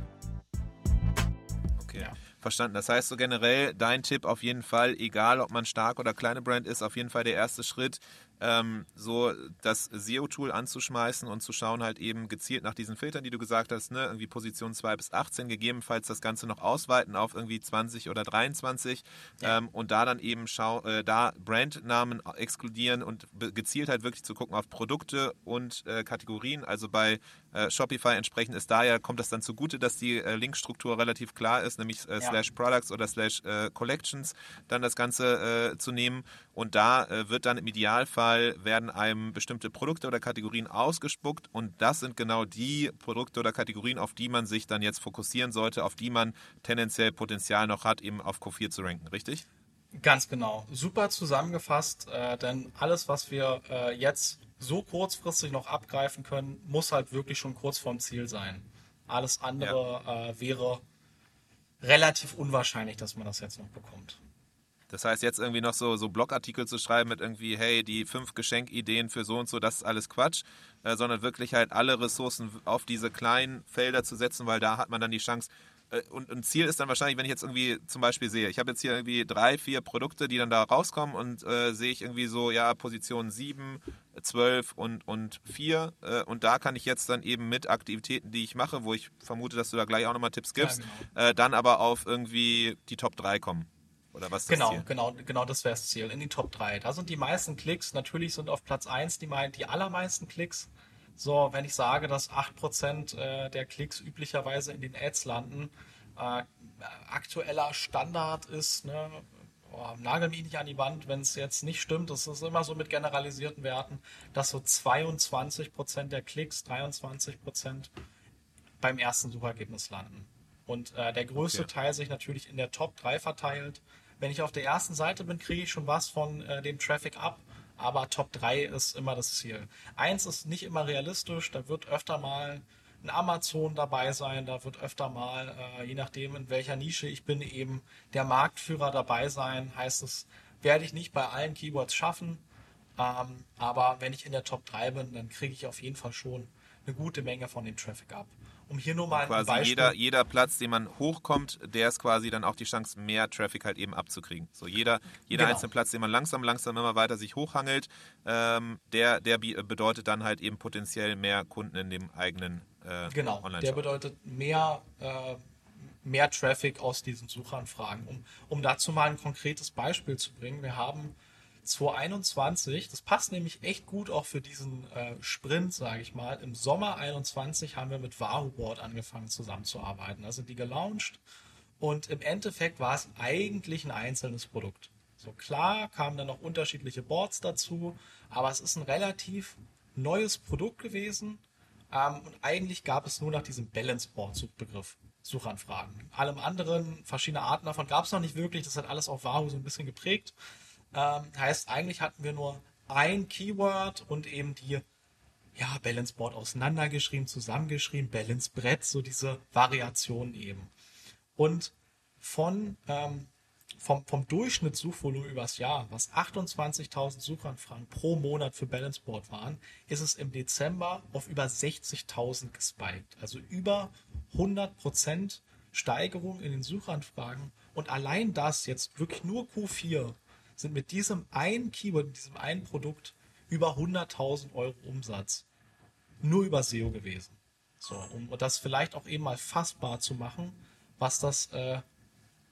Verstanden. Das heißt so generell, dein Tipp auf jeden Fall, egal ob man stark oder kleine Brand ist, auf jeden Fall der erste Schritt, ähm, so das SEO-Tool anzuschmeißen und zu schauen halt eben gezielt nach diesen Filtern, die du gesagt hast, ne, irgendwie Position 2 bis 18, gegebenenfalls das Ganze noch ausweiten auf irgendwie 20 oder 23 ja. ähm, und da dann eben schau, äh, da Brandnamen exkludieren und gezielt halt wirklich zu gucken auf Produkte und äh, Kategorien. Also bei äh, Shopify entsprechend ist da ja, kommt das dann zugute, dass die äh, Linkstruktur relativ klar ist, nämlich äh, ja. slash Products oder slash äh, Collections, dann das Ganze zu nehmen und da wird dann im Idealfall Fall werden einem bestimmte Produkte oder Kategorien ausgespuckt und das sind genau die Produkte oder Kategorien, auf die man sich dann jetzt fokussieren sollte, auf die man tendenziell Potenzial noch hat, eben auf Q4 zu ranken, richtig? Ganz genau. Super zusammengefasst, äh, denn alles, was wir äh, jetzt so kurzfristig noch abgreifen können, muss halt wirklich schon kurz vorm Ziel sein. Alles andere ja. äh, wäre relativ unwahrscheinlich, dass man das jetzt noch bekommt. Das heißt, jetzt irgendwie noch so, so Blogartikel zu schreiben mit irgendwie, hey, die fünf Geschenkideen für so und so, das ist alles Quatsch, äh, sondern wirklich halt alle Ressourcen auf diese kleinen Felder zu setzen, weil da hat man dann die Chance. Äh, und ein Ziel ist dann wahrscheinlich, wenn ich jetzt irgendwie zum Beispiel sehe, ich habe jetzt hier irgendwie drei, vier Produkte, die dann da rauskommen und äh, sehe ich irgendwie so, ja, Position 7, 12 und, und 4 äh, und da kann ich jetzt dann eben mit Aktivitäten, die ich mache, wo ich vermute, dass du da gleich auch nochmal Tipps gibst, ja, genau. äh, dann aber auf irgendwie die Top 3 kommen. Oder was ist genau, Ziel? Genau, genau, das wäre das Ziel. In die Top 3. Da sind die meisten Klicks. Natürlich sind auf Platz 1 die, die allermeisten Klicks. So, wenn ich sage, dass 8% äh, der Klicks üblicherweise in den Ads landen, äh, aktueller Standard ist, ne, oh, nagel mich nicht an die Wand, wenn es jetzt nicht stimmt, das ist immer so mit generalisierten Werten, dass so 22% der Klicks, 23% beim ersten Suchergebnis landen. Und äh, der größte okay. Teil sich natürlich in der Top 3 verteilt. Wenn ich auf der ersten Seite bin, kriege ich schon was von äh, dem Traffic ab, aber Top 3 ist immer das Ziel. Eins ist nicht immer realistisch, da wird öfter mal ein Amazon dabei sein, da wird öfter mal, äh, je nachdem in welcher Nische ich bin, eben der Marktführer dabei sein. Heißt es, werde ich nicht bei allen Keywords schaffen, ähm, aber wenn ich in der Top 3 bin, dann kriege ich auf jeden Fall schon eine gute Menge von dem Traffic ab um hier nur mal quasi ein Beispiel. Jeder, jeder Platz, den man hochkommt, der ist quasi dann auch die Chance, mehr Traffic halt eben abzukriegen. So jeder, jeder genau. einzelne Platz, den man langsam, langsam immer weiter sich hochhangelt, ähm, der, der bedeutet dann halt eben potenziell mehr Kunden in dem eigenen äh, genau, Online-Shop. Der bedeutet mehr, äh, mehr Traffic aus diesen Suchanfragen. Um, um dazu mal ein konkretes Beispiel zu bringen, wir haben 2021, das passt nämlich echt gut auch für diesen äh, Sprint, sage ich mal. Im Sommer 21 haben wir mit VaruBoard angefangen zusammenzuarbeiten. Also die gelauncht und im Endeffekt war es eigentlich ein einzelnes Produkt. So klar kamen dann noch unterschiedliche Boards dazu, aber es ist ein relativ neues Produkt gewesen ähm, und eigentlich gab es nur nach diesem Balance Board Suchbegriff Suchanfragen. Allem anderen, verschiedene Arten davon gab es noch nicht wirklich. Das hat alles auf Varu so ein bisschen geprägt. Ähm, heißt, eigentlich hatten wir nur ein Keyword und eben die ja, Balance Board auseinandergeschrieben, zusammengeschrieben, Balance Brett, so diese Variation eben. Und von, ähm, vom, vom Durchschnittssuchvolumen übers Jahr, was 28.000 Suchanfragen pro Monat für Balance Board waren, ist es im Dezember auf über 60.000 gespiked. Also über 100% Steigerung in den Suchanfragen. Und allein das jetzt wirklich nur Q4 sind mit diesem einen Keyword, mit diesem einen Produkt über 100.000 Euro Umsatz nur über SEO gewesen. So, um das vielleicht auch eben mal fassbar zu machen, was das äh,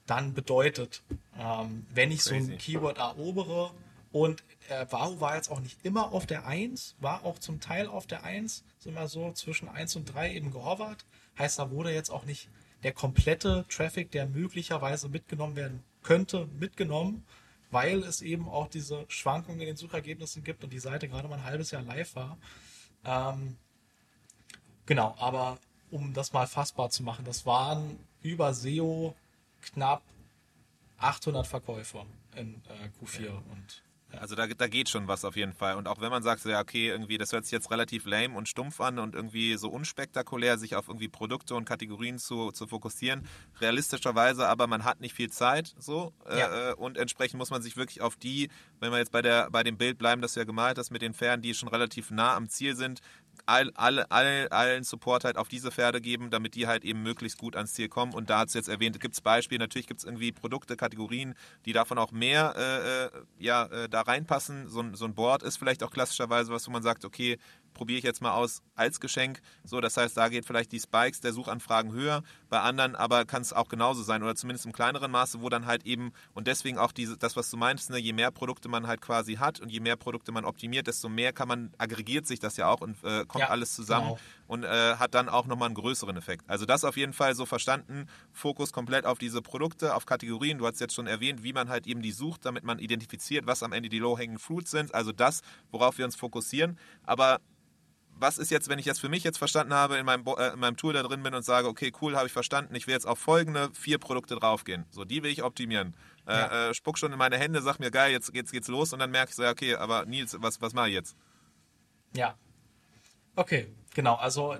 dann bedeutet. Ähm, wenn ich Crazy. so ein Keyword erobere und äh, Wahoo war jetzt auch nicht immer auf der 1, war auch zum Teil auf der 1, ist immer so zwischen 1 und 3 eben gehovert. Heißt, da wurde jetzt auch nicht der komplette Traffic, der möglicherweise mitgenommen werden könnte, mitgenommen, weil es eben auch diese Schwankungen in den Suchergebnissen gibt und die Seite gerade mal ein halbes Jahr live war. Ähm, genau, aber um das mal fassbar zu machen, das waren über SEO knapp 800 Verkäufer in äh, Q4 ja. und also da, da geht schon was auf jeden Fall. Und auch wenn man sagt, so, ja, okay, irgendwie, das hört sich jetzt relativ lame und stumpf an und irgendwie so unspektakulär, sich auf irgendwie Produkte und Kategorien zu, zu fokussieren, realistischerweise, aber man hat nicht viel Zeit so. Äh, ja. Äh, und entsprechend muss man sich wirklich auf die, wenn wir jetzt bei der bei dem Bild bleiben, das du ja gemalt hast, mit den Pferden, die schon relativ nah am Ziel sind, all, all, all, allen Support halt auf diese Pferde geben, damit die halt eben möglichst gut ans Ziel kommen. Und da hat es jetzt erwähnt, gibt es Beispiele, natürlich gibt es irgendwie Produkte, Kategorien, die davon auch mehr äh, äh, ja, äh, da reinpassen. So, so ein Board ist vielleicht auch klassischerweise was, wo man sagt, okay, probiere ich jetzt mal aus als Geschenk. So, das heißt, da geht vielleicht die Spikes der Suchanfragen höher. Bei anderen aber kann es auch genauso sein oder zumindest im kleineren Maße, wo dann halt eben und deswegen auch diese, das, was du meinst, ne, je mehr Produkte man halt quasi hat und je mehr Produkte man optimiert, desto mehr kann man, aggregiert sich das ja auch und äh, kommt ja, alles zusammen genau. und äh, hat dann auch nochmal einen größeren Effekt. Also das auf jeden Fall so verstanden, Fokus komplett auf diese Produkte, auf Kategorien. Du hast jetzt schon erwähnt, wie man halt eben die sucht, damit man identifiziert, was am Ende die Low-Hanging Fruits sind. Also das, worauf wir uns fokussieren. Aber was ist jetzt, wenn ich das für mich jetzt verstanden habe, in meinem, äh, in meinem Tool da drin bin und sage, okay, cool, habe ich verstanden, ich will jetzt auf folgende vier Produkte draufgehen. So, die will ich optimieren. Äh, ja. Äh, spuck schon in meine Hände, sag mir, geil, jetzt geht's, geht's los und dann merke ich so, ja, okay, aber Nils, was, was mache ich jetzt? Ja. Okay, genau. Also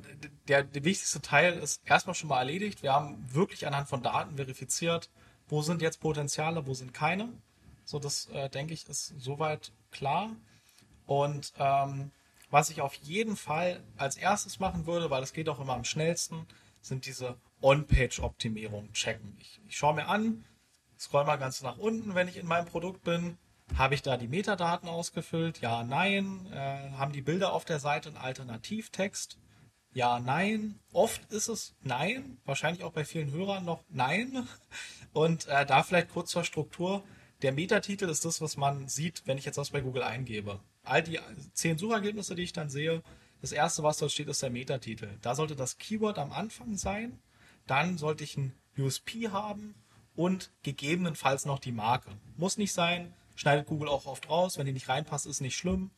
der, der wichtigste Teil ist erstmal schon mal erledigt. Wir haben wirklich anhand von Daten verifiziert, wo sind jetzt Potenziale, wo sind keine. So, das äh, denke ich, ist soweit klar. Und ähm, was ich auf jeden Fall als erstes machen würde, weil das geht auch immer am schnellsten, sind diese On-Page-Optimierungen checken. Ich, ich schaue mir an, scroll mal ganz nach unten, wenn ich in meinem Produkt bin. Habe ich da die Metadaten ausgefüllt? Ja, nein. Äh, haben die Bilder auf der Seite einen Alternativtext? Ja, nein. Oft ist es nein. Wahrscheinlich auch bei vielen Hörern noch nein. Und äh, da vielleicht kurz zur Struktur. Der Metatitel ist das, was man sieht, wenn ich jetzt was bei Google eingebe all die zehn Suchergebnisse, die ich dann sehe, das erste, was dort steht, ist der Metatitel. Da sollte das Keyword am Anfang sein. Dann sollte ich ein USP haben und gegebenenfalls noch die Marke. Muss nicht sein, schneidet Google auch oft raus. Wenn die nicht reinpasst, ist nicht schlimm.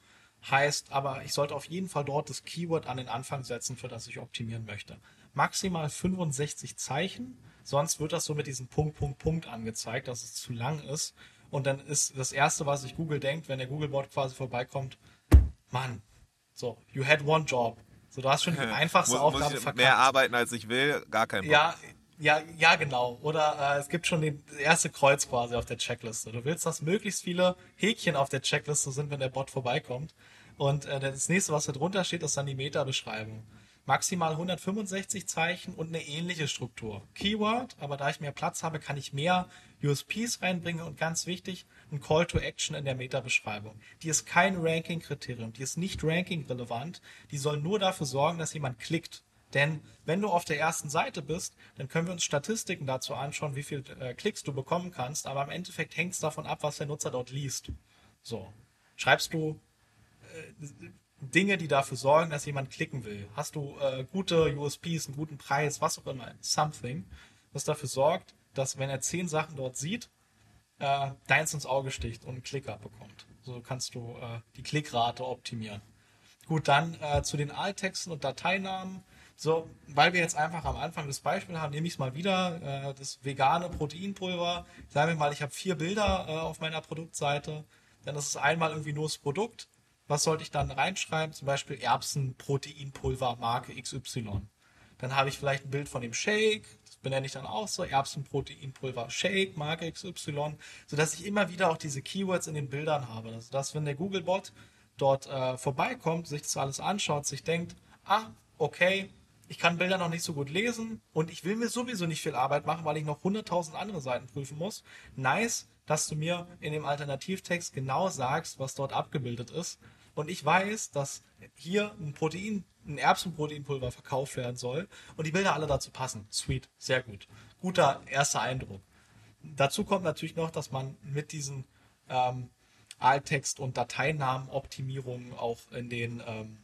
Heißt aber, ich sollte auf jeden Fall dort das Keyword an den Anfang setzen, für das ich optimieren möchte. Maximal 65 Zeichen, sonst wird das so mit diesem Punkt, Punkt, Punkt angezeigt, dass es zu lang ist. Und dann ist das Erste, was sich Google denkt, wenn der Googlebot quasi vorbeikommt, Mann, so, you had one job. So, du hast schon die einfachste muss, Aufgabe muss ich verkackt. Mehr arbeiten, als ich will, gar kein Bock. Ja, ja, ja, genau. Oder äh, es gibt schon den, das erste Kreuz quasi auf der Checkliste. Du willst, dass möglichst viele Häkchen auf der Checkliste sind, wenn der Bot vorbeikommt. Und äh, das nächste, was da drunter steht, ist dann die Meta-Beschreibung maximal 165 Zeichen und eine ähnliche Struktur. Keyword, aber da ich mehr Platz habe, kann ich mehr USPs reinbringen und ganz wichtig, ein Call to Action in der Meta-Beschreibung. Die ist kein Ranking-Kriterium, die ist nicht ranking-relevant, die soll nur dafür sorgen, dass jemand klickt. Denn wenn du auf der ersten Seite bist, dann können wir uns Statistiken dazu anschauen, wie viel äh, Klicks du bekommen kannst, aber im Endeffekt hängt es davon ab, was der Nutzer dort liest. So. Schreibst du äh, Dinge, die dafür sorgen, dass jemand klicken will. Hast du äh, gute USPs, einen guten Preis, was auch immer, something, was dafür sorgt, dass wenn er zehn Sachen dort sieht, äh, deins ins Auge sticht und einen Klicker bekommt. So kannst du äh, die Klickrate optimieren. Gut, dann äh, zu den Alttexten und Dateinamen. So, weil wir jetzt einfach am Anfang das Beispiel haben, nehme ich es mal wieder, äh, das vegane Proteinpulver. Sagen wir mal, ich habe vier Bilder äh, auf meiner Produktseite. Dann ist es einmal irgendwie nur das Produkt, was sollte ich dann reinschreiben? Zum Beispiel Erbsenproteinpulver Marke XY. Dann habe ich vielleicht ein Bild von dem Shake, benenne ich dann auch so, Erbsenproteinpulver Shake, Marke XY, sodass ich immer wieder auch diese Keywords in den Bildern habe. Also dass, wenn der Googlebot dort äh, vorbeikommt, sich das alles anschaut, sich denkt, ah, okay, ich kann Bilder noch nicht so gut lesen und ich will mir sowieso nicht viel Arbeit machen, weil ich noch 100.000 andere Seiten prüfen muss. Nice, dass du mir in dem Alternativtext genau sagst, was dort abgebildet ist. Und ich weiß, dass hier ein Protein, ein Erbsenproteinpulver verkauft werden soll und die Bilder alle dazu passen. Sweet, sehr gut. Guter erster Eindruck. dazu kommt natürlich noch, dass man mit diesen ähm, Alttext- und Dateinamenoptimierungen auch in den ähm,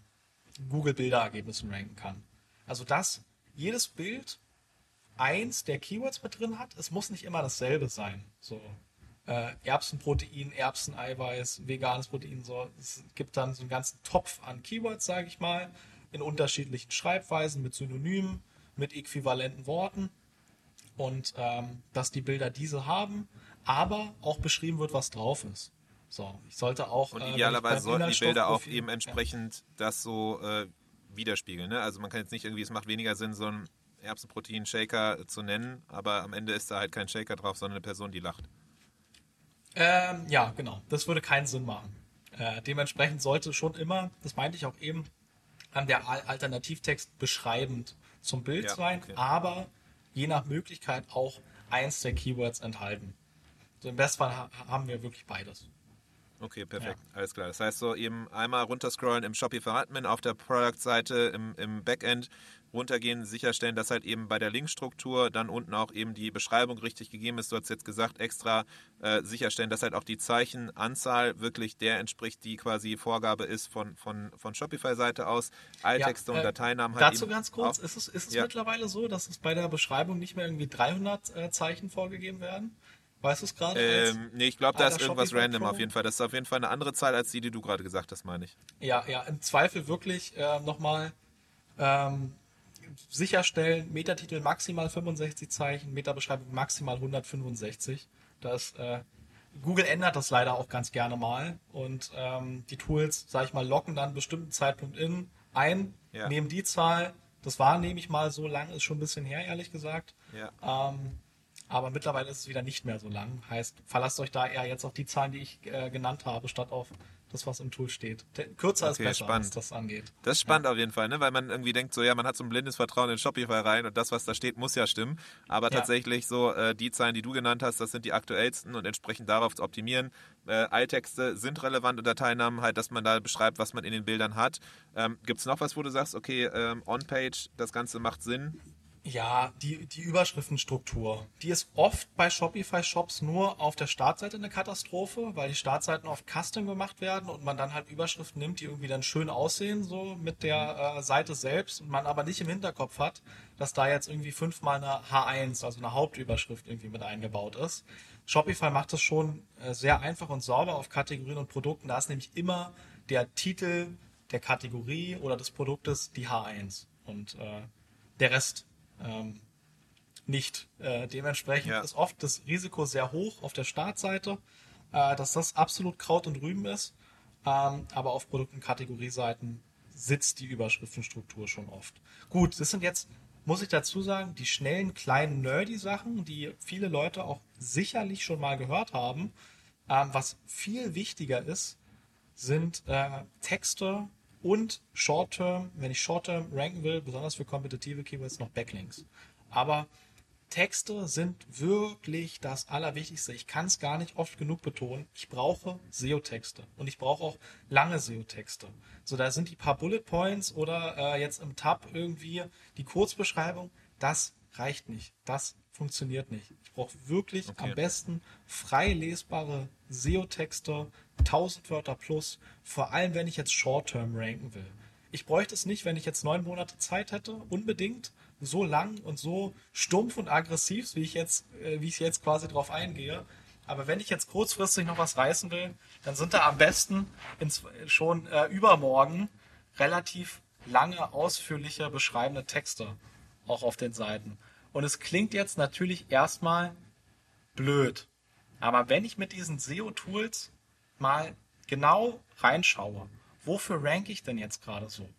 Google-Bilderergebnissen ranken kann. Also dass jedes Bild eins der Keywords mit drin hat, es muss nicht immer dasselbe sein. So äh, Erbsenprotein, Erbseneiweiß, veganes Protein, so. Es gibt dann so einen ganzen Topf an Keywords, sage ich mal, in unterschiedlichen Schreibweisen, mit Synonymen, mit äquivalenten Worten. Und ähm, dass die Bilder diese haben, aber auch beschrieben wird, was drauf ist. So, ich sollte auch. Und äh, idealerweise sollten die Bilder auch eben entsprechend ja. das so äh, widerspiegeln. Ne? Also man kann jetzt nicht irgendwie, es macht weniger Sinn, so einen Erbsenprotein-Shaker zu nennen, aber am Ende ist da halt kein Shaker drauf, sondern eine Person, die lacht. Ähm, ja, genau. Das würde keinen Sinn machen. Äh, dementsprechend sollte schon immer, das meinte ich auch eben, an der Alternativtext beschreibend zum Bild ja, sein, okay. aber je nach Möglichkeit auch eins der Keywords enthalten. So Im Bestfall ha haben wir wirklich beides. Okay, perfekt. Ja. Alles klar. Das heißt so eben einmal runterscrollen im Shopify Admin auf der Product-Seite im, im Backend runtergehen, sicherstellen, dass halt eben bei der Linkstruktur dann unten auch eben die Beschreibung richtig gegeben ist. Du hast jetzt gesagt, extra äh, sicherstellen, dass halt auch die Zeichenanzahl wirklich der entspricht, die quasi Vorgabe ist von, von, von Shopify-Seite aus. Alttexte ja, äh, und Dateinamen halt Dazu ganz kurz, ist es, ist es ja. mittlerweile so, dass es bei der Beschreibung nicht mehr irgendwie 300 äh, Zeichen vorgegeben werden? Weißt du es gerade? Ähm, nee, ich glaube, da ist irgendwas random auf jeden Fall. Das ist auf jeden Fall eine andere Zahl als die, die du gerade gesagt hast, meine ich. Ja, ja, im Zweifel wirklich äh, nochmal ähm, sicherstellen, Metatitel maximal 65 Zeichen, Metabeschreibung maximal 165. Das, äh, Google ändert das leider auch ganz gerne mal und ähm, die Tools, sage ich mal, locken dann einen bestimmten Zeitpunkt in, ein, ja. nehmen die Zahl, das war, nehme ich mal, so lang, ist schon ein bisschen her, ehrlich gesagt. Ja. Ähm, aber mittlerweile ist es wieder nicht mehr so lang. Heißt, verlasst euch da eher jetzt auf die Zahlen, die ich äh, genannt habe, statt auf das, was im Tool steht. Kürzer okay, ist besser, spannend. was das angeht. Das ist spannend ja. auf jeden Fall, ne? weil man irgendwie denkt, so ja, man hat so ein blindes Vertrauen in Shopify rein und das, was da steht, muss ja stimmen. Aber ja. tatsächlich so äh, die Zahlen, die du genannt hast, das sind die aktuellsten und entsprechend darauf zu optimieren. Äh, Alttexte sind relevant und Dateinamen halt, dass man da beschreibt, was man in den Bildern hat. Ähm, Gibt es noch was, wo du sagst, okay, ähm, On-Page, das Ganze macht Sinn? Ja, die, die Überschriftenstruktur. Die ist oft bei Shopify-Shops nur auf der Startseite eine Katastrophe, weil die Startseiten oft custom gemacht werden und man dann halt Überschriften nimmt, die irgendwie dann schön aussehen, so mit der äh, Seite selbst und man aber nicht im Hinterkopf hat, dass da jetzt irgendwie fünfmal eine H1, also eine Hauptüberschrift irgendwie mit eingebaut ist. Shopify macht das schon äh, sehr einfach und sauber auf Kategorien und Produkten. Da ist nämlich immer der Titel der Kategorie oder des Produktes die H1 und äh, der Rest ähm, nicht. Äh, dementsprechend ja. ist oft das Risiko sehr hoch auf der Startseite, äh, dass das absolut Kraut und Rüben ist. Ähm, aber auf Produkt- und Kategorieseiten sitzt die Überschriftenstruktur schon oft. Gut, das sind jetzt, muss ich dazu sagen, die schnellen, kleinen, nerdy Sachen, die viele Leute auch sicherlich schon mal gehört haben. Ähm, was viel wichtiger ist, sind äh, Texte und Short-Term, wenn ich Short-Term ranken will, besonders für kompetitive Keywords, noch Backlinks. Aber Texte sind wirklich das Allerwichtigste. Ich kann es gar nicht oft genug betonen. Ich brauche SEO-Texte und ich brauche auch lange SEO-Texte. So, da sind die paar Bullet Points oder äh, jetzt im Tab irgendwie die Kurzbeschreibung. Das reicht nicht. Das funktioniert nicht. Ich brauche wirklich okay. am besten frei lesbare SEO-Texte, 1000 Wörter plus, vor allem wenn ich jetzt Short-Term ranken will. Ich bräuchte es nicht, wenn ich jetzt neun Monate Zeit hätte, unbedingt so lang und so stumpf und aggressiv, wie ich jetzt, äh, wie ich jetzt quasi drauf eingehe. Aber wenn ich jetzt kurzfristig noch was reißen will, dann sind da am besten ins, schon äh, übermorgen relativ lange, ausführliche, beschreibende Texte auch auf den Seiten. Und es klingt jetzt natürlich erstmal blöd. Aber wenn ich mit diesen SEO-Tools mal genau reinschaue, wofür ranke ich denn jetzt gerade so?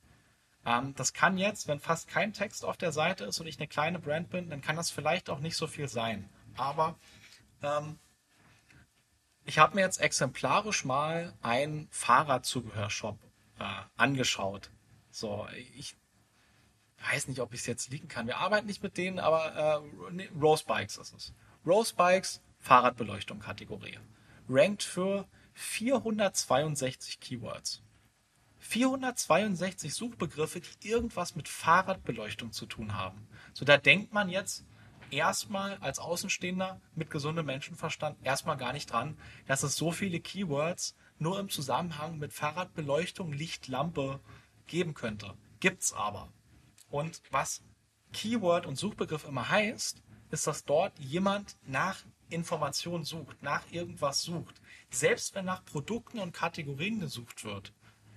Ähm, das kann jetzt, wenn fast kein Text auf der Seite ist und ich eine kleine Brand bin, dann kann das vielleicht auch nicht so viel sein. Aber ähm, ich habe mir jetzt exemplarisch mal einen Fahrradzubehörshop äh, angeschaut. So, ich weiß nicht, ob ich es jetzt liegen kann. Wir arbeiten nicht mit denen, aber äh, nee, Rose Bikes ist es. Rose Bikes, Fahrradbeleuchtung Kategorie. Ranked für 462 Keywords. 462 Suchbegriffe, die irgendwas mit Fahrradbeleuchtung zu tun haben. So, da denkt man jetzt, erstmal als Außenstehender mit gesundem Menschenverstand erstmal gar nicht dran, dass es so viele Keywords nur im Zusammenhang mit Fahrradbeleuchtung, Lichtlampe geben könnte. Gibt's aber. Und was Keyword und Suchbegriff immer heißt, ist, dass dort jemand nach Informationen sucht, nach irgendwas sucht. Selbst wenn nach Produkten und Kategorien gesucht wird,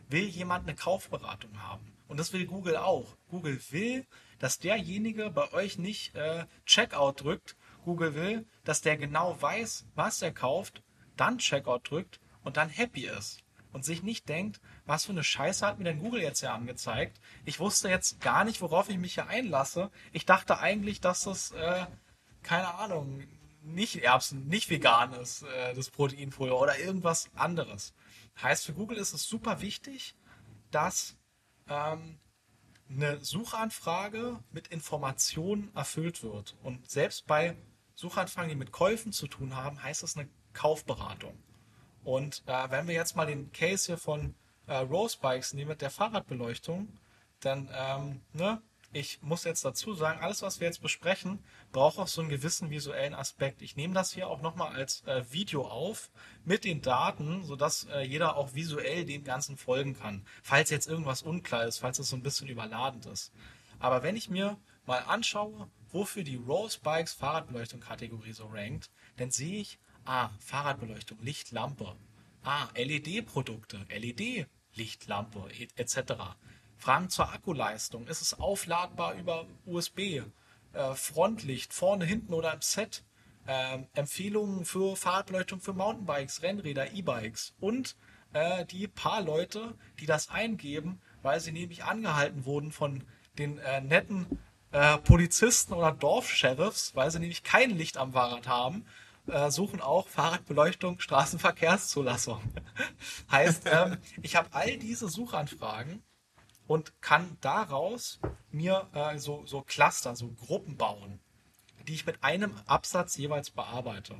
will jemand eine Kaufberatung haben. Und das will Google auch. Google will, dass derjenige bei euch nicht äh, Checkout drückt. Google will, dass der genau weiß, was er kauft, dann Checkout drückt und dann happy ist. Und sich nicht denkt, was für eine Scheiße hat mir denn Google jetzt hier angezeigt? Ich wusste jetzt gar nicht, worauf ich mich hier einlasse. Ich dachte eigentlich, dass das, äh, keine Ahnung, nicht Erbsen, nicht vegan ist, äh, das Proteinpulver oder irgendwas anderes. Heißt, für Google ist es super wichtig, dass ähm, eine Suchanfrage mit Informationen erfüllt wird. Und selbst bei Suchanfragen, die mit Käufen zu tun haben, heißt das eine Kaufberatung. Und äh, wenn wir jetzt mal den Case hier von äh, Rose Bikes nehmen mit der Fahrradbeleuchtung, dann ähm, ne, ich muss jetzt dazu sagen, alles, was wir jetzt besprechen, braucht auch so einen gewissen visuellen Aspekt. Ich nehme das hier auch nochmal als äh, Video auf mit den Daten, sodass äh, jeder auch visuell dem Ganzen folgen kann. Falls jetzt irgendwas unklar ist, falls es so ein bisschen überladend ist. Aber wenn ich mir mal anschaue, wofür die Rose Bikes Fahrradbeleuchtung Kategorie so rankt, dann sehe ich, ah, Fahrradbeleuchtung, Lichtlampe, ah, LED-Produkte, LED-Lichtlampe etc. Fragen zur Akkuleistung. Ist es aufladbar über USB? Äh, Frontlicht, vorne, hinten oder im Set? Ähm, Empfehlungen für Fahrradbeleuchtung für Mountainbikes, Rennräder, E-Bikes und äh, die paar Leute, die das eingeben, weil sie nämlich angehalten wurden von den äh, netten äh, Polizisten oder Dorfsheriffs, weil sie nämlich kein Licht am Fahrrad haben, äh, suchen auch Fahrradbeleuchtung, Straßenverkehrszulassung. heißt, ähm, ich habe all diese Suchanfragen und kann daraus mir äh, so, so Cluster, so Gruppen bauen, die ich mit einem Absatz jeweils bearbeite.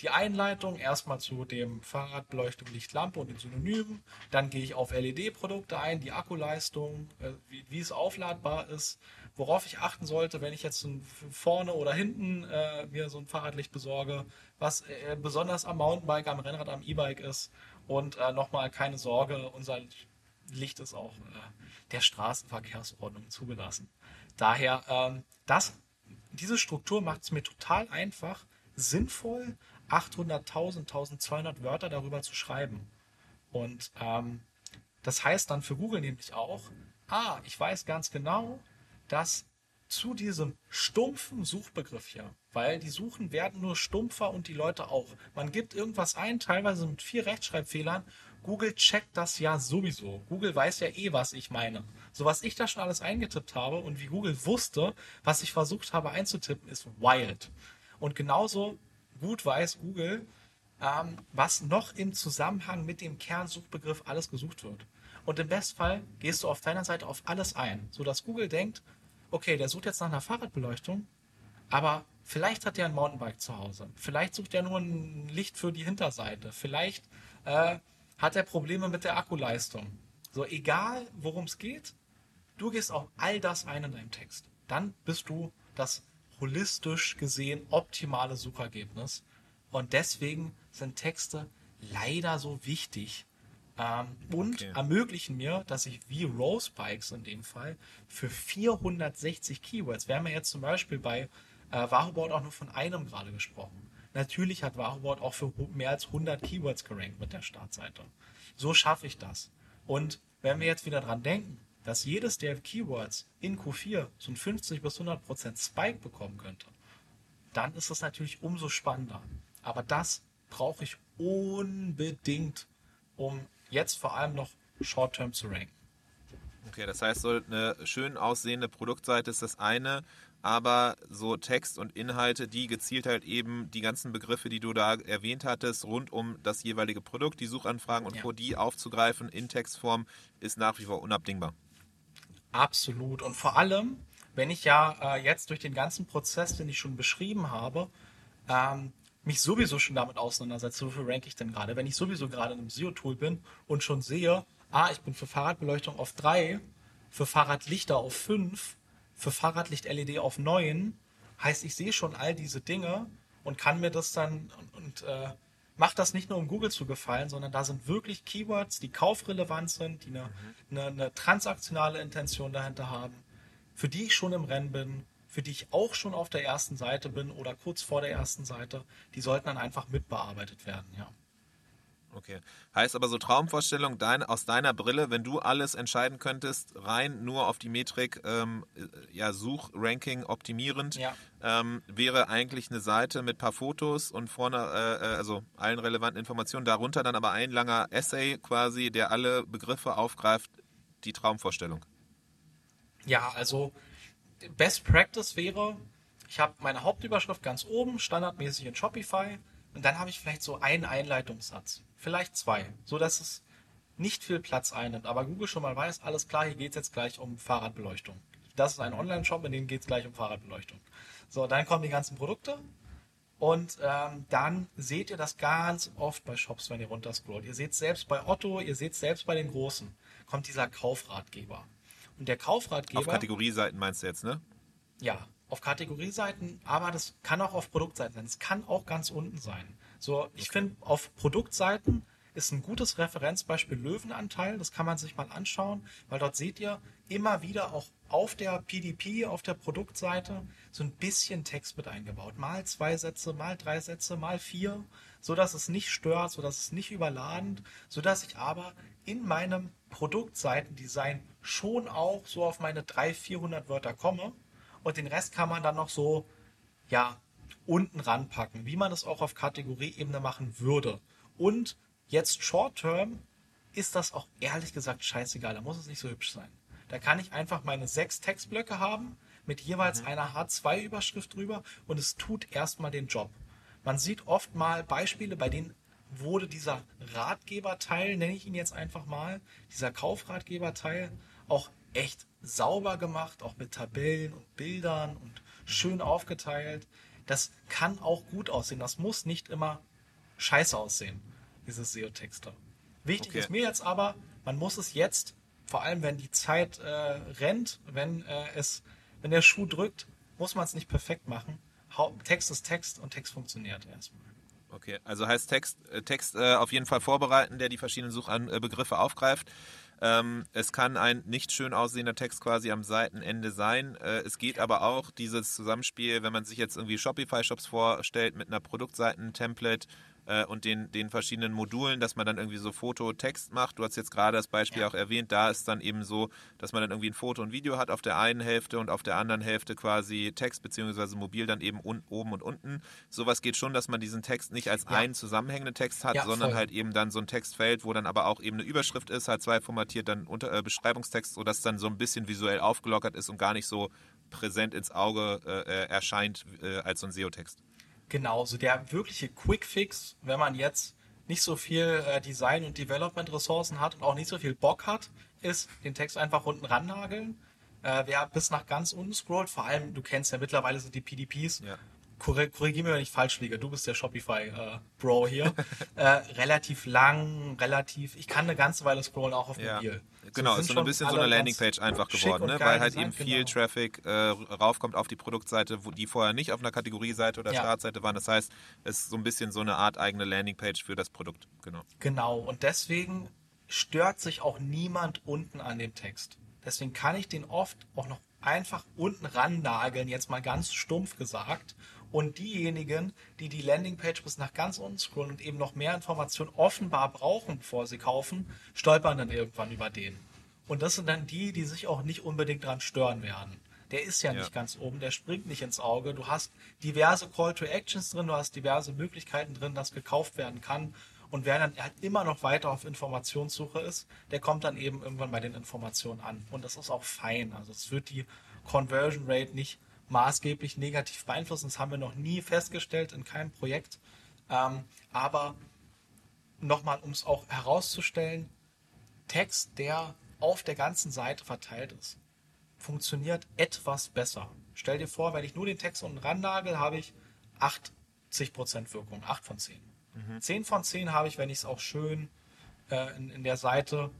Die Einleitung erstmal zu dem Fahrradbeleuchtung, Lichtlampe und den Synonymen. Dann gehe ich auf LED-Produkte ein, die Akkuleistung, äh, wie, wie, es aufladbar ist, worauf ich achten sollte, wenn ich jetzt vorne oder hinten äh, mir so ein Fahrradlicht besorge, was äh, besonders am Mountainbike, am Rennrad, am E-Bike ist. Und äh, nochmal keine Sorge, unser Licht ist auch äh, der Straßenverkehrsordnung zugelassen. Daher, ähm, das, diese Struktur macht es mir total einfach, sinnvoll 800.000, 1200 Wörter darüber zu schreiben. Und ähm, das heißt dann für Google nämlich auch, ah, ich weiß ganz genau, dass zu diesem stumpfen Suchbegriff hier, weil die Suchen werden nur stumpfer und die Leute auch. Man gibt irgendwas ein, teilweise mit vier Rechtschreibfehlern Google checkt das ja sowieso. Google weiß ja eh, was ich meine. So was ich da schon alles eingetippt habe und wie Google wusste, was ich versucht habe einzutippen, ist wild. Und genauso gut weiß Google, ähm, was noch im Zusammenhang mit dem Kernsuchbegriff alles gesucht wird. Und im Bestfall gehst du auf deiner Seite auf alles ein, sodass Google denkt, okay, der sucht jetzt nach einer Fahrradbeleuchtung, aber vielleicht hat er ein Mountainbike zu Hause. Vielleicht sucht er nur ein Licht für die Hinterseite. Vielleicht äh, hat er Probleme mit der Akkuleistung. So, egal worum es geht, du gehst auf all das ein in deinem Text. Dann bist du das holistisch gesehen optimale Suchergebnis. Und deswegen sind Texte leider so wichtig ähm, und okay. ermöglichen mir, dass ich wie Rose Bikes in dem Fall für 460 Keywords, wir haben ja jetzt zum Beispiel bei äh, Wahoboard auch nur von einem gerade gesprochen. Natürlich hat Wahoboard auch für mehr als 100 Keywords gerankt mit der Startseite. So schaffe ich das. Und wenn wir jetzt wieder dran denken, dass jedes der Keywords in Q4 so ein 50 bis 100 Prozent Spike bekommen könnte, dann ist es natürlich umso spannender. Aber das brauche ich unbedingt, um jetzt vor allem noch Short-Term zu ranken. Okay, das heißt, so eine schön aussehende Produktseite ist das eine, aber so Text und Inhalte, die gezielt halt eben die ganzen Begriffe, die du da erwähnt hattest, rund um das jeweilige Produkt, die Suchanfragen und ja. Co. die aufzugreifen in Textform, ist nach wie vor unabdingbar. Absolut. Und vor allem, wenn ich ja äh, jetzt durch den ganzen Prozess, den ich schon beschrieben habe, ähm, mich sowieso schon damit auseinandersetze, wofür ranke ich denn gerade? Wenn ich sowieso gerade in einem SEO-Tool bin und schon sehe, ah, ich bin für Fahrradbeleuchtung auf 3, für Fahrradlichter auf 5, für Fahrradlicht LED auf 9, Heißt, ich sehe schon all diese Dinge und kann mir das dann und, und äh, macht das nicht nur um Google zu gefallen, sondern da sind wirklich Keywords, die kaufrelevant sind, die eine, mhm. eine, eine transaktionale Intention dahinter haben, für die ich schon im Rennen bin, für die ich auch schon auf der ersten Seite bin oder kurz vor der ersten Seite, die sollten dann einfach mitbearbeitet werden, ja. Okay. Heißt aber so Traumvorstellung dein, aus deiner Brille, wenn du alles entscheiden könntest, rein nur auf die Metrik ähm, äh, ja, Suchranking optimierend, ja. ähm, wäre eigentlich eine Seite mit ein paar Fotos und vorne, äh, äh, also allen relevanten Informationen, darunter dann aber ein langer Essay quasi, der alle Begriffe aufgreift, die Traumvorstellung. Ja, also Best Practice wäre, ich habe meine Hauptüberschrift ganz oben, standardmäßig in Shopify, und dann habe ich vielleicht so einen Einleitungssatz vielleicht zwei, so dass es nicht viel Platz einnimmt. Aber Google schon mal weiß, alles klar, hier geht es jetzt gleich um Fahrradbeleuchtung. Das ist ein Online-Shop, in dem geht es gleich um Fahrradbeleuchtung. So, dann kommen die ganzen Produkte und ähm, dann seht ihr das ganz oft bei Shops, wenn ihr runterscrollt. Ihr seht selbst bei Otto, ihr seht selbst bei den Großen, kommt dieser Kaufratgeber. Und der Kaufratgeber. Auf Kategorieseiten meinst du jetzt, ne? Ja, auf Kategorieseiten, aber das kann auch auf Produktseiten sein. Es kann auch ganz unten sein. So, ich finde, auf Produktseiten ist ein gutes Referenzbeispiel Löwenanteil. Das kann man sich mal anschauen, weil dort seht ihr immer wieder auch auf der PDP, auf der Produktseite, so ein bisschen Text mit eingebaut. Mal zwei Sätze, mal drei Sätze, mal vier, so dass es nicht stört, so dass es nicht überladend, so dass ich aber in meinem Produktseitendesign schon auch so auf meine 300, 400 Wörter komme. Und den Rest kann man dann noch so, ja, unten ranpacken, wie man es auch auf Kategorieebene machen würde. Und jetzt Short-Term ist das auch ehrlich gesagt scheißegal. Da muss es nicht so hübsch sein. Da kann ich einfach meine sechs Textblöcke haben mit jeweils mhm. einer H2-Überschrift drüber und es tut erstmal den Job. Man sieht oft mal Beispiele, bei denen wurde dieser Ratgeberteil, nenne ich ihn jetzt einfach mal, dieser Kaufratgeberteil auch echt sauber gemacht, auch mit Tabellen und Bildern und schön aufgeteilt das kann auch gut aussehen. Das muss nicht immer scheiße aussehen, dieses SEO-Texte. Wichtig okay. ist mir jetzt aber, man muss es jetzt, vor allem wenn die Zeit äh, rennt, wenn äh, es, wenn der Schuh drückt, muss man es nicht perfekt machen. Text ist Text und Text funktioniert erstmal. Okay, also heißt Text, äh, Text äh, auf jeden Fall vorbereiten, der die verschiedenen Suchbegriffe aufgreift. Ähm, es kann ein nicht schön aussehender Text quasi am Seitenende sein. Äh, es geht aber auch dieses Zusammenspiel, wenn man sich jetzt irgendwie Shopify-Shops vorstellt mit einer Produktseiten-Template, äh, und den, den verschiedenen Modulen, dass man dann irgendwie so Foto, Text macht. Du hast jetzt gerade das Beispiel ja. auch erwähnt, da ist dann eben so, dass man dann irgendwie ein Foto und Video hat auf der einen Hälfte und auf der anderen Hälfte quasi Text beziehungsweise mobil dann eben un, oben und unten. Sowas geht schon, dass man diesen Text nicht als ja. einen zusammenhängenden Text hat, ja, sondern halt eben dann so ein Textfeld, wo dann aber auch eben eine Überschrift ist, halt zwei formatiert, dann unter, äh, Beschreibungstext, sodass dann so ein bisschen visuell aufgelockert ist und gar nicht so präsent ins Auge äh, äh erscheint äh, als so ein SEO-Text. Genau, so der wirkliche Quick-Fix, wenn man jetzt nicht so viel äh, Design- und Development-Ressourcen hat und auch nicht so viel Bock hat, ist den Text einfach unten rannageln. Äh, wer bis nach ganz unten scrollt, vor allem, du kennst ja mittlerweile sind die PDPs, ja. Korrigier mir, wenn ich falsch liege, du bist der Shopify-Bro äh, hier, äh, relativ lang, relativ, ich kann eine ganze Weile scrollen, auch auf ja. mobil. Genau, ist so ein bisschen so eine Landingpage einfach geworden, ne? weil halt eben viel genau. Traffic äh, raufkommt auf die Produktseite, wo die vorher nicht auf einer Kategorieseite oder ja. Startseite waren. Das heißt, es ist so ein bisschen so eine Art eigene Landingpage für das Produkt. Genau. Genau, und deswegen stört sich auch niemand unten an dem Text. Deswegen kann ich den oft auch noch einfach unten ran nageln, jetzt mal ganz stumpf gesagt. Und diejenigen, die die Landingpage bis nach ganz unten scrollen und eben noch mehr Informationen offenbar brauchen, bevor sie kaufen, stolpern dann irgendwann über den. Und das sind dann die, die sich auch nicht unbedingt dran stören werden. Der ist ja, ja, nicht ganz oben, der springt nicht ins Auge. Du hast diverse Call to Actions drin, du hast diverse Möglichkeiten drin, dass gekauft werden kann. Und wer dann halt immer noch weiter auf Informationssuche ist, der kommt dann eben irgendwann bei den Informationen an. Und das ist auch fein. Also es wird die Conversion Rate nicht maßgeblich negativ beeinflussen. Das haben wir noch nie festgestellt in keinem Projekt. Ähm, aber nochmal, um es auch herauszustellen, Text, der auf der ganzen Seite verteilt ist, funktioniert etwas besser. Stell dir vor, wenn ich nur den Text unten rannagel, habe ich 80% Wirkung, 8 von 10. Mhm. 10 von 10 habe ich, wenn ich es auch schön äh, in, in der Seite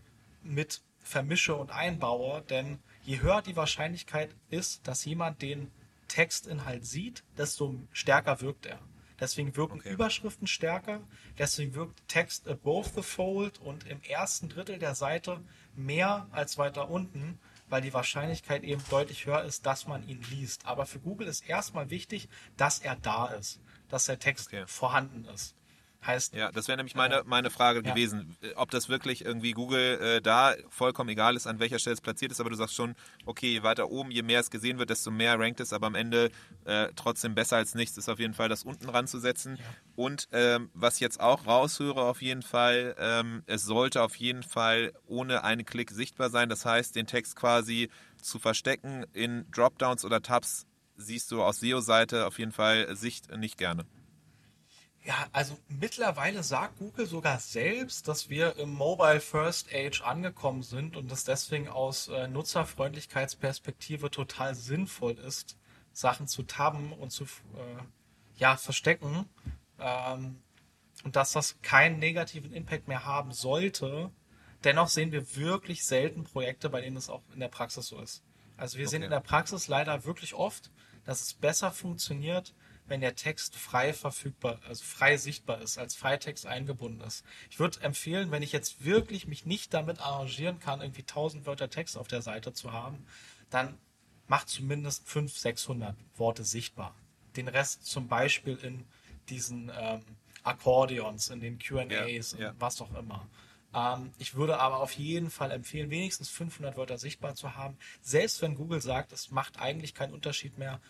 mit vermische und einbaue, denn je höher die Wahrscheinlichkeit ist, dass jemand den Textinhalt sieht, desto stärker wirkt er. Deswegen wirken Okay. Überschriften stärker, deswegen wirkt Text above the fold und im ersten Drittel der Seite mehr als weiter unten, weil die Wahrscheinlichkeit eben deutlich höher ist, dass man ihn liest. Aber für Google ist erstmal wichtig, dass er da ist, dass der Text Okay. vorhanden ist. Heißt, Ja, das wäre nämlich meine, meine Frage Ja. gewesen, äh, ob das wirklich irgendwie Google äh, da vollkommen egal ist, an welcher Stelle es platziert ist, aber du sagst schon, okay, je weiter oben, je mehr es gesehen wird, desto mehr rankt es, aber am Ende äh, trotzdem besser als nichts ist auf jeden Fall, das unten ranzusetzen. Und ähm, was ich jetzt auch raushöre auf jeden Fall, ähm, es sollte auf jeden Fall ohne einen Klick sichtbar sein, das heißt, den Text quasi zu verstecken in Dropdowns oder Tabs siehst du aus SEO-Seite auf jeden Fall Sicht nicht gerne. Ja, also mittlerweile sagt Google sogar selbst, dass wir im Mobile First Age angekommen sind und es deswegen aus äh, Nutzerfreundlichkeitsperspektive total sinnvoll ist, Sachen zu tabben und zu äh, ja, verstecken. Ähm, und dass das keinen negativen Impact mehr haben sollte. Dennoch sehen wir wirklich selten Projekte, bei denen es auch in der Praxis so ist. Also wir sehen Okay. in der Praxis leider wirklich oft, dass es besser funktioniert, wenn der Text frei verfügbar, also frei sichtbar ist, als Freitext eingebunden ist. Ich würde empfehlen, wenn ich jetzt wirklich mich nicht damit arrangieren kann, irgendwie 1000 Wörter Text auf der Seite zu haben, dann macht zumindest 500, 600 Worte sichtbar. Den Rest zum Beispiel in diesen ähm, Akkordeons, in den Q&As, Ja, ja. was auch immer. Ähm, ich würde aber auf jeden Fall empfehlen, wenigstens 500 Wörter sichtbar zu haben. Selbst wenn Google sagt, es macht eigentlich keinen Unterschied mehr.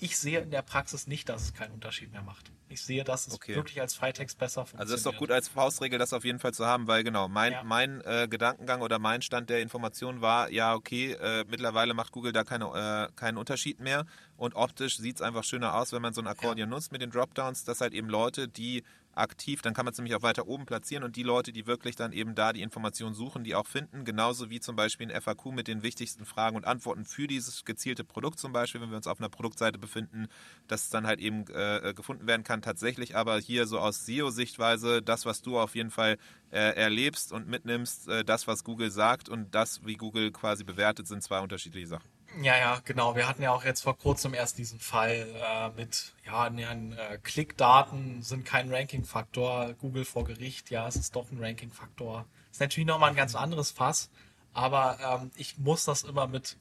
Ich sehe in der Praxis nicht, dass es keinen Unterschied mehr macht. Ich sehe, dass es Okay. wirklich als Freitext besser funktioniert. Also das ist doch gut als Faustregel, das auf jeden Fall zu haben, weil genau, mein, Ja. mein äh, Gedankengang oder mein Stand der Information war, ja, okay, äh, mittlerweile macht Google da keine, äh, keinen Unterschied mehr und optisch sieht es einfach schöner aus, wenn man so ein Akkordeon nutzt mit den Dropdowns, dass halt eben Leute, die aktiv, dann kann man es nämlich auch weiter oben platzieren und die Leute, die wirklich dann eben da die Informationen suchen, die auch finden, genauso wie zum Beispiel ein FAQ mit den wichtigsten Fragen und Antworten für dieses gezielte Produkt zum Beispiel, wenn wir uns auf einer Produktseite befinden, dass es dann halt eben äh, gefunden werden kann. Tatsächlich aber hier so aus SEO-Sichtweise, das, was du auf jeden Fall äh, erlebst und mitnimmst, äh, das, was Google sagt und das, wie Google quasi bewertet, sind zwei unterschiedliche Sachen. Ja, ja, genau. Wir hatten ja auch jetzt vor kurzem erst diesen Fall äh, mit, ja, ne, äh, Klickdaten sind kein Ranking-Faktor, Google vor Gericht, ja, es ist doch ein Ranking-Faktor. Ist natürlich nochmal ein ganz anderes Fass, aber ähm, ich muss das immer mit,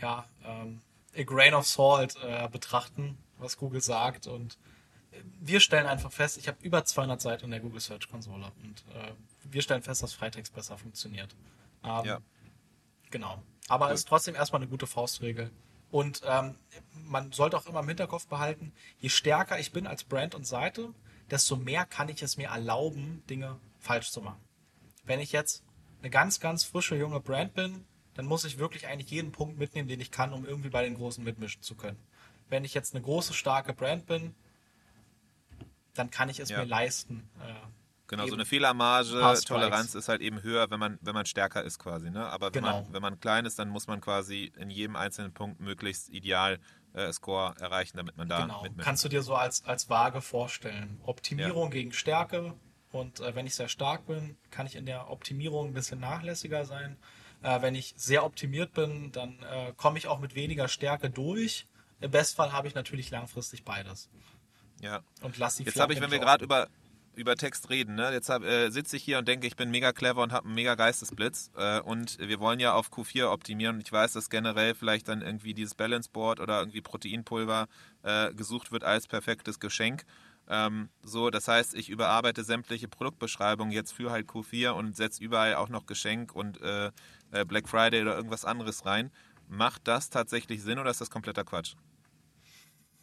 ja, ähm, a grain of salt äh, betrachten, was Google sagt und äh, wir stellen einfach fest, ich habe über 200 Seiten in der Google Search Konsole und äh, wir stellen fest, dass Freitext besser funktioniert. Ähm, Ja. Genau. Aber es ist trotzdem erstmal eine gute Faustregel. Und ähm, man sollte auch immer im Hinterkopf behalten, je stärker ich bin als Brand und Seite, desto mehr kann ich es mir erlauben, Dinge falsch zu machen. Wenn ich jetzt eine ganz, ganz frische junge Brand bin, dann muss ich wirklich eigentlich jeden Punkt mitnehmen, den ich kann, um irgendwie bei den Großen mitmischen zu können. Wenn ich jetzt eine große, starke Brand bin, dann kann ich es Ja. mir leisten. Äh, Genau, so eben eine Fehlermarge, Strikes. Toleranz ist halt eben höher, wenn man, wenn man stärker ist quasi. Ne? Aber wenn, Genau. man, wenn man klein ist, dann muss man quasi in jedem einzelnen Punkt möglichst ideal äh, Score erreichen, damit man da Genau, mitmischt. kannst du dir so als, als Waage vorstellen. Optimierung gegen Stärke. Und äh, wenn ich sehr stark bin, kann ich in der Optimierung ein bisschen nachlässiger sein. Äh, wenn ich sehr optimiert bin, dann äh, komme ich auch mit weniger Stärke durch. Im Bestfall habe ich natürlich langfristig beides. Ja. Und lass die Jetzt habe ich, wenn wir gerade über, über Text reden, ne? jetzt äh, sitze ich hier und denke, ich bin mega clever und habe einen mega Geistesblitz. Äh, und wir wollen ja auf Q4 optimieren. Und ich weiß, dass generell vielleicht dann irgendwie dieses Balance Board oder irgendwie Proteinpulver äh, gesucht wird als perfektes Geschenk. Ähm, so, das heißt, ich überarbeite sämtliche Produktbeschreibungen jetzt für halt Q4 und setze überall auch noch Geschenk und äh, äh, Black Friday oder irgendwas anderes rein. Macht das tatsächlich Sinn oder ist das kompletter Quatsch?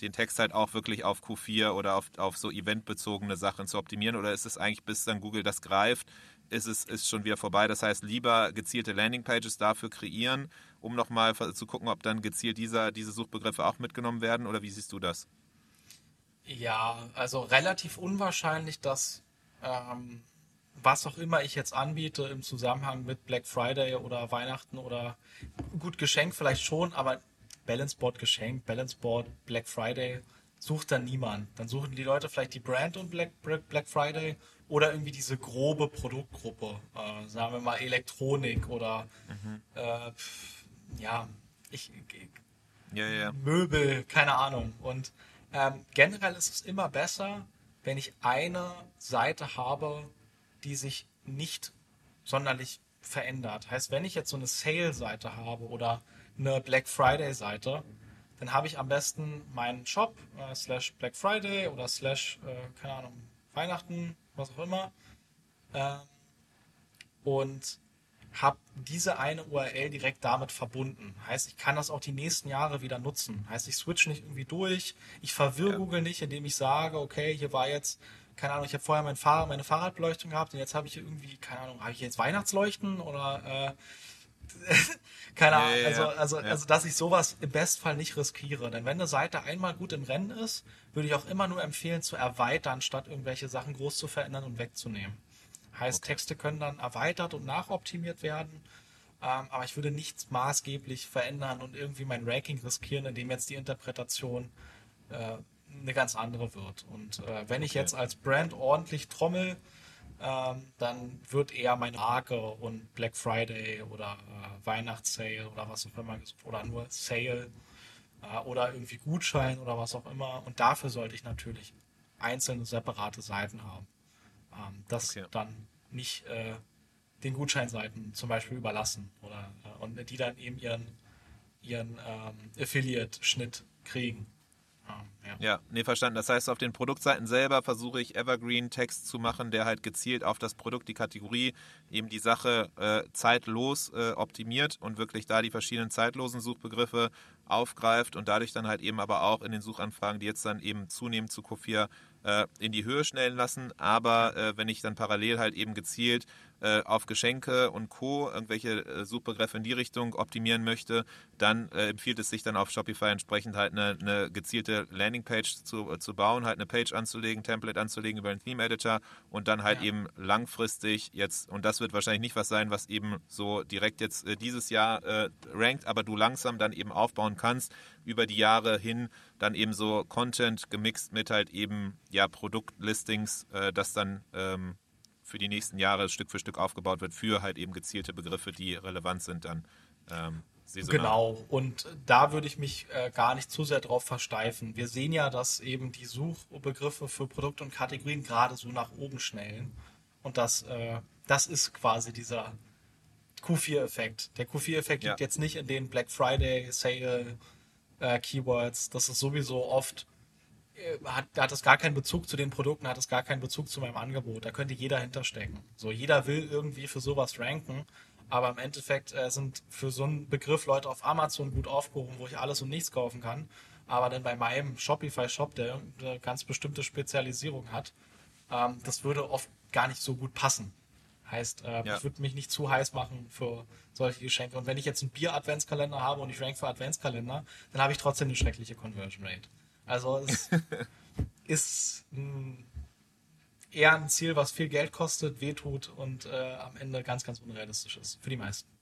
Den Text halt auch wirklich auf Q4 oder auf, auf so eventbezogene Sachen zu optimieren? Oder ist es eigentlich, bis dann Google das greift, ist es ist schon wieder vorbei? Das heißt, lieber gezielte Landingpages dafür kreieren, um nochmal zu gucken, ob dann gezielt dieser, diese Suchbegriffe auch mitgenommen werden? Oder wie siehst du das? Ja, also relativ unwahrscheinlich, dass ähm, was auch immer ich jetzt anbiete im Zusammenhang mit Black Friday oder Weihnachten oder gut Geschenk vielleicht schon, aber Balance Board Geschenk, Balance Board Black Friday sucht dann niemand. Dann suchen die Leute vielleicht die Brand und Black, Black Friday oder irgendwie diese grobe Produktgruppe, äh, sagen wir mal Elektronik oder äh, pf, ja, ich, ich ja, ja. Möbel, keine Ahnung. Und ähm, generell ist es immer besser, wenn ich eine Seite habe, die sich nicht sonderlich verändert. Heißt, wenn ich jetzt so eine Sale-Seite habe oder eine Black Friday-Seite, dann habe ich am besten meinen Shop äh, slash Black Friday oder slash, äh, keine Ahnung, Weihnachten, was auch immer. Äh, und habe diese eine URL direkt damit verbunden. Heißt, ich kann das auch die nächsten Jahre wieder nutzen. Heißt, ich switch nicht irgendwie durch, ich verwirre ja. Google nicht, indem ich sage, okay, hier war jetzt, keine Ahnung, ich habe vorher mein Fahrrad, meine Fahrradbeleuchtung gehabt und jetzt habe ich irgendwie, keine Ahnung, habe ich jetzt Weihnachtsleuchten oder äh, keine Ahnung, ja, also, also, ja. also, dass ich sowas im Bestfall nicht riskiere. Denn wenn eine Seite einmal gut im Rennen ist, würde ich auch immer nur empfehlen zu erweitern, statt irgendwelche Sachen groß zu verändern und wegzunehmen. Heißt, okay. Texte können dann erweitert und nachoptimiert werden. Ähm, aber ich würde nichts maßgeblich verändern und irgendwie mein Ranking riskieren, indem jetzt die Interpretation äh, eine ganz andere wird. Und äh, wenn okay. ich jetzt als Brand ordentlich trommel, ähm, dann wird eher meine Marke und Black Friday oder äh, Weihnachtssale oder was auch immer oder nur Sale äh, oder irgendwie Gutschein oder was auch immer. Und dafür sollte ich natürlich einzelne separate Seiten haben ähm, das okay. dann nicht äh, den Gutscheinseiten zum Beispiel überlassen oder äh, und die dann eben ihren ihren ähm, Affiliate-Schnitt kriegen. Ja. ja, nee, verstanden. Das heißt, auf den Produktseiten selber versuche ich Evergreen-Text zu machen, der halt gezielt auf das Produkt, die Kategorie, eben die Sache äh, zeitlos äh, optimiert und wirklich da die verschiedenen zeitlosen Suchbegriffe aufgreift und dadurch dann halt eben aber auch in den Suchanfragen, die jetzt dann eben zunehmend zu Q4 äh, in die Höhe schnellen lassen. Aber äh, wenn ich dann parallel halt eben gezielt äh, auf Geschenke und Co. irgendwelche äh, Suchbegriffe in die Richtung optimieren möchte, dann äh, empfiehlt es sich dann auf Shopify entsprechend halt eine, eine gezielte Landingpage zu, äh, zu bauen, halt eine Page anzulegen, Template anzulegen über einen Theme Editor und dann halt ja. eben langfristig jetzt, und das wird wahrscheinlich nicht was sein, was eben so direkt jetzt äh, dieses Jahr äh, rankt, aber du langsam dann eben aufbauen kannst über die Jahre hin, dann eben so Content gemixt mit halt eben ja Produktlistings, das dann ähm, für die nächsten Jahre Stück für Stück aufgebaut wird, für halt eben gezielte Begriffe, die relevant sind dann. Ähm, Genau, und da würde ich mich äh, gar nicht zu sehr drauf versteifen. Wir sehen ja, dass eben die Suchbegriffe für Produkte und Kategorien gerade so nach oben schnellen. Und das, äh, das ist quasi dieser Q4-Effekt. Der Q4-Effekt ja. liegt jetzt nicht in den Black Friday Sale äh, Keywords. Das ist sowieso oft hat, hat es gar keinen Bezug zu den Produkten, hat es gar keinen Bezug zu meinem Angebot. Da könnte jeder hinterstecken. So, jeder will irgendwie für sowas ranken, aber im Endeffekt äh, sind für so einen Begriff Leute auf Amazon gut aufgehoben, wo ich alles und nichts kaufen kann. Aber dann bei meinem Shopify-Shop, der eine ganz bestimmte Spezialisierung hat, ähm, das würde oft gar nicht so gut passen. Heißt, äh, ja. ich würde mich nicht zu heiß machen für solche Geschenke. Und wenn ich jetzt einen Bier-Adventskalender habe und ich rank für Adventskalender, dann habe ich trotzdem eine schreckliche Conversion Rate. Also es ist ein, eher ein Ziel, was viel Geld kostet, wehtut und äh, am Ende ganz, ganz unrealistisch ist. Für die meisten.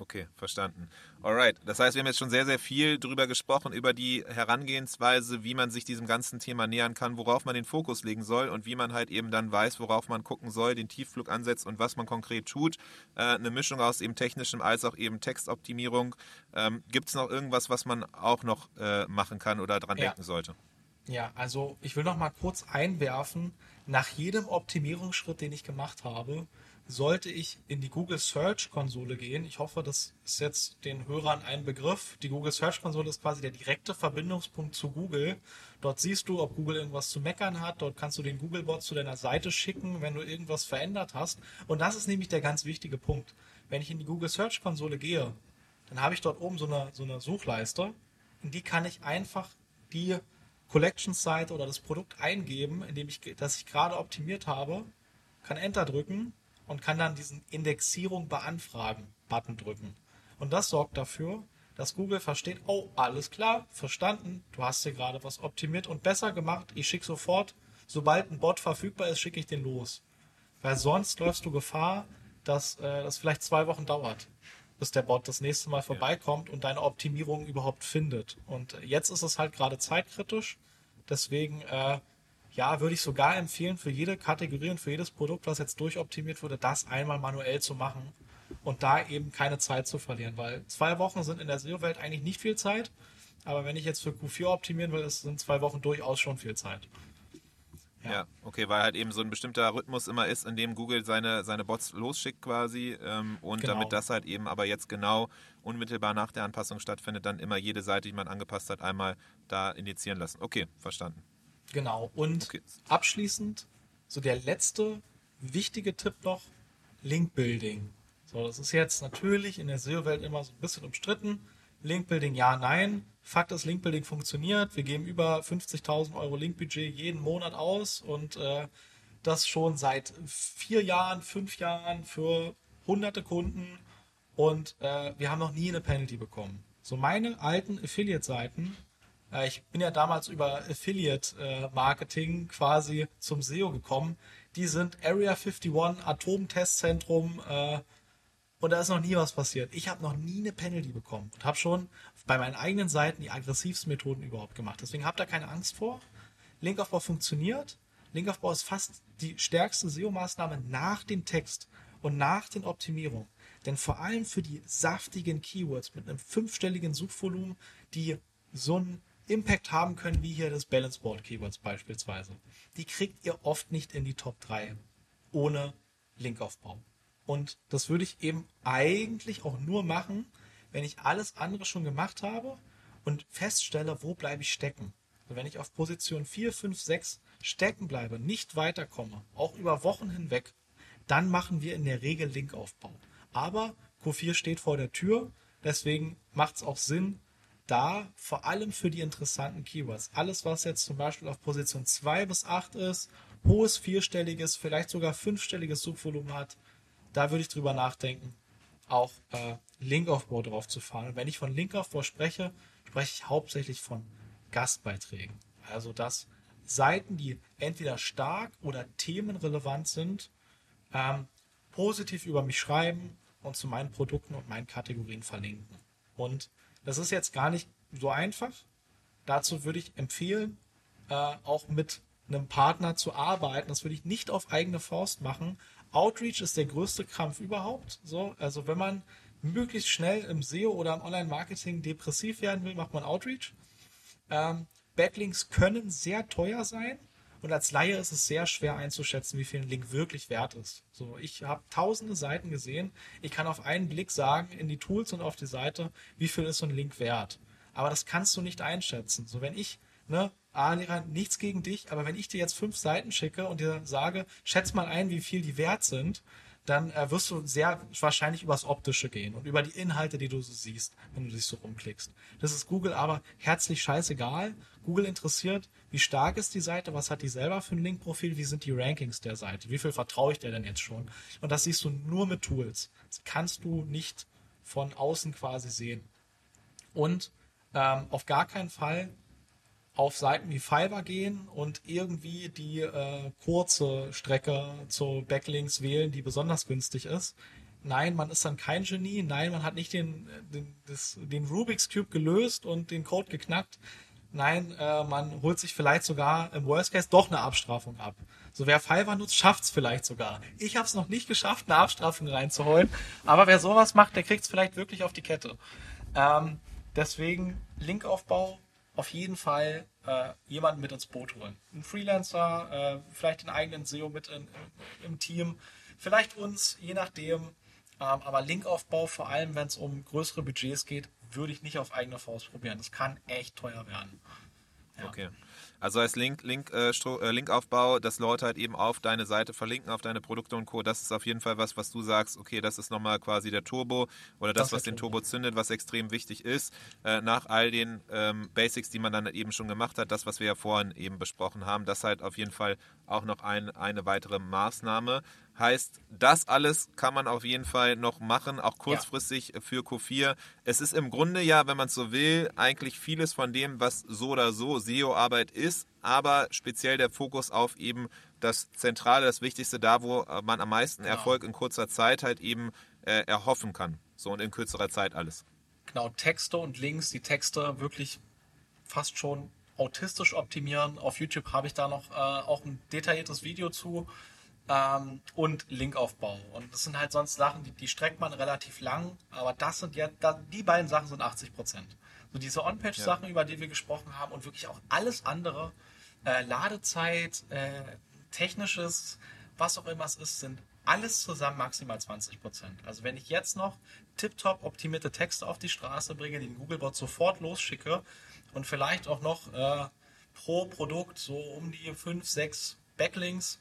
Okay, verstanden. Alright. Das heißt, wir haben jetzt schon sehr, sehr viel darüber gesprochen, über die Herangehensweise, wie man sich diesem ganzen Thema nähern kann, worauf man den Fokus legen soll und wie man halt eben dann weiß, worauf man gucken soll, den Tiefflug ansetzt und was man konkret tut. Äh, eine Mischung aus eben technischem als auch eben Textoptimierung. Ähm, Gibt es noch irgendwas, was man auch noch äh, machen kann oder dran ja. denken sollte? Ja, also ich will noch mal kurz einwerfen, nach jedem Optimierungsschritt, den ich gemacht habe, sollte ich in die Google Search Konsole gehen. Ich hoffe, das ist jetzt den Hörern ein Begriff. Die Google Search Konsole ist quasi der direkte Verbindungspunkt zu Google. Dort siehst du, ob Google irgendwas zu meckern hat. Dort kannst du den Googlebot zu deiner Seite schicken, wenn du irgendwas verändert hast. Und das ist nämlich der ganz wichtige Punkt. Wenn ich in die Google Search Konsole gehe, dann habe ich dort oben so eine, so eine Suchleiste. In die kann ich einfach die Collections-Seite oder das Produkt eingeben, indem ich, das ich gerade optimiert habe, kann Enter drücken und kann dann diesen Indexierung beanfragen Button drücken. Und das sorgt dafür, dass Google versteht, oh, alles klar, verstanden, du hast hier gerade was optimiert und besser gemacht, ich schicke sofort, sobald ein Bot verfügbar ist, schicke ich den los. Weil sonst läufst du Gefahr, dass äh, das vielleicht zwei Wochen dauert, bis der Bot das nächste Mal vorbeikommt und deine Optimierung überhaupt findet. Und jetzt ist es halt gerade zeitkritisch, deswegen äh, ja, würde ich sogar empfehlen, für jede Kategorie und für jedes Produkt, was jetzt durchoptimiert wurde, das einmal manuell zu machen und da eben keine Zeit zu verlieren, weil zwei Wochen sind in der SEO-Welt eigentlich nicht viel Zeit. Aber wenn ich jetzt für Q4 optimieren will, sind zwei Wochen durchaus schon viel Zeit. Ja. ja. okay, weil halt eben so ein bestimmter Rhythmus immer ist, in dem Google seine, seine Bots losschickt quasi ähm, und genau. damit das halt eben aber jetzt genau unmittelbar nach der Anpassung stattfindet, dann immer jede Seite, die man angepasst hat, einmal da indizieren lassen. Okay, verstanden. Genau, und okay. abschließend so der letzte wichtige Tipp noch, Link-Building. So, das ist jetzt natürlich in der SEO-Welt immer so ein bisschen umstritten. Link-Building ja, nein. Fakt ist, Link-Building funktioniert. Wir geben über 50.000 Euro Link-Budget jeden Monat aus und äh, das schon seit vier Jahren, fünf Jahren für hunderte Kunden und äh, wir haben noch nie eine Penalty bekommen. So meine alten Affiliate-Seiten, ich bin ja damals über Affiliate-Marketing quasi zum SEO gekommen, die sind Area 51, Atomtestzentrum, äh, und da ist noch nie was passiert. Ich habe noch nie eine Penalty bekommen und habe schon bei meinen eigenen Seiten die aggressivsten Methoden überhaupt gemacht. Deswegen habt da keine Angst vor. Linkaufbau funktioniert. Linkaufbau ist fast die stärkste SEO-Maßnahme nach dem Text und nach den Optimierungen. Denn vor allem für die saftigen Keywords mit einem fünfstelligen Suchvolumen, die so einen Impact haben können, wie hier das Balance Board Keywords beispielsweise, die kriegt ihr oft nicht in die Top 3 ohne Linkaufbau. Und das würde ich eben eigentlich auch nur machen, wenn ich alles andere schon gemacht habe und feststelle, wo bleibe ich stecken. Also wenn ich auf Position 4, 5, 6 stecken bleibe, nicht weiterkomme, auch über Wochen hinweg, dann machen wir in der Regel Linkaufbau. Aber Q4 steht vor der Tür, deswegen macht es auch Sinn, da vor allem für die interessanten Keywords, alles was jetzt zum Beispiel auf Position 2 bis 8 ist, hohes vierstelliges, vielleicht sogar fünfstelliges Suchvolumen hat, da würde ich drüber nachdenken, auch äh, Linkaufbau drauf zu fahren. Und wenn ich von Linkaufbau spreche, spreche ich hauptsächlich von Gastbeiträgen. Also dass Seiten, die entweder stark oder themenrelevant sind, ähm, positiv über mich schreiben und zu meinen Produkten und meinen Kategorien verlinken. Und das ist jetzt gar nicht so einfach. Dazu würde ich empfehlen, äh, auch mit einem Partner zu arbeiten. Das würde ich nicht auf eigene Faust machen, Outreach ist der größte Krampf überhaupt. So, also wenn man möglichst schnell im SEO oder im Online-Marketing depressiv werden will, macht man Outreach. Ähm, Backlinks können sehr teuer sein und als Laie ist es sehr schwer einzuschätzen, wie viel ein Link wirklich wert ist. So, ich habe tausende Seiten gesehen. Ich kann auf einen Blick sagen in die Tools und auf die Seite, wie viel ist so ein Link wert. Aber das kannst du nicht einschätzen. So, wenn ich ne, A-Lehrer, nichts gegen dich, aber wenn ich dir jetzt fünf Seiten schicke und dir sage, schätz mal ein, wie viel die wert sind, dann äh, wirst du sehr wahrscheinlich übers Optische gehen und über die Inhalte, die du so siehst, wenn du dich so rumklickst. Das ist Google aber herzlich scheißegal. Google interessiert, wie stark ist die Seite, was hat die selber für ein Linkprofil, wie sind die Rankings der Seite, wie viel vertraue ich dir denn jetzt schon? Und das siehst du nur mit Tools. Das kannst du nicht von außen quasi sehen. Und ähm, auf gar keinen Fall auf Seiten wie Fiverr gehen und irgendwie die äh, kurze Strecke zu Backlinks wählen, die besonders günstig ist. Nein, man ist dann kein Genie. Nein, man hat nicht den, den, das, den Rubik's Cube gelöst und den Code geknackt. Nein, äh, man holt sich vielleicht sogar im Worst Case doch eine Abstrafung ab. So wer Fiverr nutzt, schafft es vielleicht sogar. Ich habe es noch nicht geschafft, eine Abstrafung reinzuholen. Aber wer sowas macht, der kriegt es vielleicht wirklich auf die Kette. Ähm, deswegen Linkaufbau auf jeden Fall äh, jemanden mit ins Boot holen. Ein Freelancer, äh, vielleicht den eigenen SEO mit in, im Team, vielleicht uns, je nachdem. Ähm, aber Linkaufbau, vor allem wenn es um größere Budgets geht, würde ich nicht auf eigene Faust probieren. Das kann echt teuer werden. Ja. Okay. Also als Link, Link, äh, äh, Linkaufbau, dass Leute halt eben auf deine Seite verlinken, auf deine Produkte und Co. Das ist auf jeden Fall was, was du sagst, okay, das ist nochmal quasi der Turbo oder das, das was den Turbo zündet, was extrem wichtig ist. Äh, nach all den ähm, Basics, die man dann eben schon gemacht hat, das, was wir ja vorhin eben besprochen haben, das halt auf jeden Fall auch noch ein, eine weitere Maßnahme. Heißt, das alles kann man auf jeden Fall noch machen, auch kurzfristig ja. für Q4. Es ist im Grunde ja, wenn man es so will, eigentlich vieles von dem, was so oder so SEO-Arbeit ist, aber speziell der Fokus auf eben das Zentrale, das Wichtigste, da wo man am meisten genau. Erfolg in kurzer Zeit halt eben äh, erhoffen kann. So und in kürzerer Zeit alles. Genau, Texte und Links, die Texte wirklich fast schon autistisch optimieren. Auf YouTube habe ich da noch äh, auch ein detailliertes Video zu ähm, und Linkaufbau. Und das sind halt sonst Sachen, die, die streckt man relativ lang, aber das sind ja, die beiden Sachen sind 80 Prozent. So diese On-Page-Sachen, ja. über die wir gesprochen haben und wirklich auch alles andere, äh, Ladezeit, äh, technisches, was auch immer es ist, sind alles zusammen maximal 20 Prozent. Also wenn ich jetzt noch tiptop optimierte Texte auf die Straße bringe, den Googlebot sofort losschicke und vielleicht auch noch äh, pro Produkt so um die 5, 6 Backlinks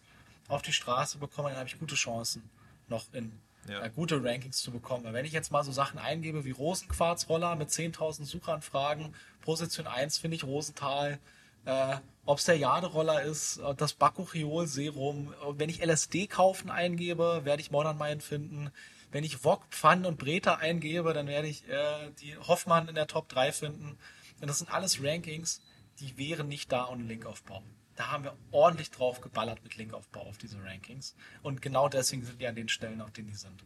auf die Straße bekomme, dann habe ich gute Chancen, noch in ja. äh, gute Rankings zu bekommen. Weil wenn ich jetzt mal so Sachen eingebe wie Rosenquarzroller mit 10.000 Suchanfragen, Position 1 finde ich Rosenthal, äh, ob es der Jaderoller ist, äh, das Bakuchiol-Serum. Wenn ich LSD kaufen eingebe, werde ich Modern Mind finden. Wenn ich Wok, Pfann und Breta eingebe, dann werde ich äh, die Hoffmann in der Top 3 finden. Und das sind alles Rankings, die wären nicht da ohne Linkaufbau. Da haben wir ordentlich drauf geballert mit Linkaufbau auf diese Rankings. Und genau deswegen sind die an den Stellen, auf denen die sind.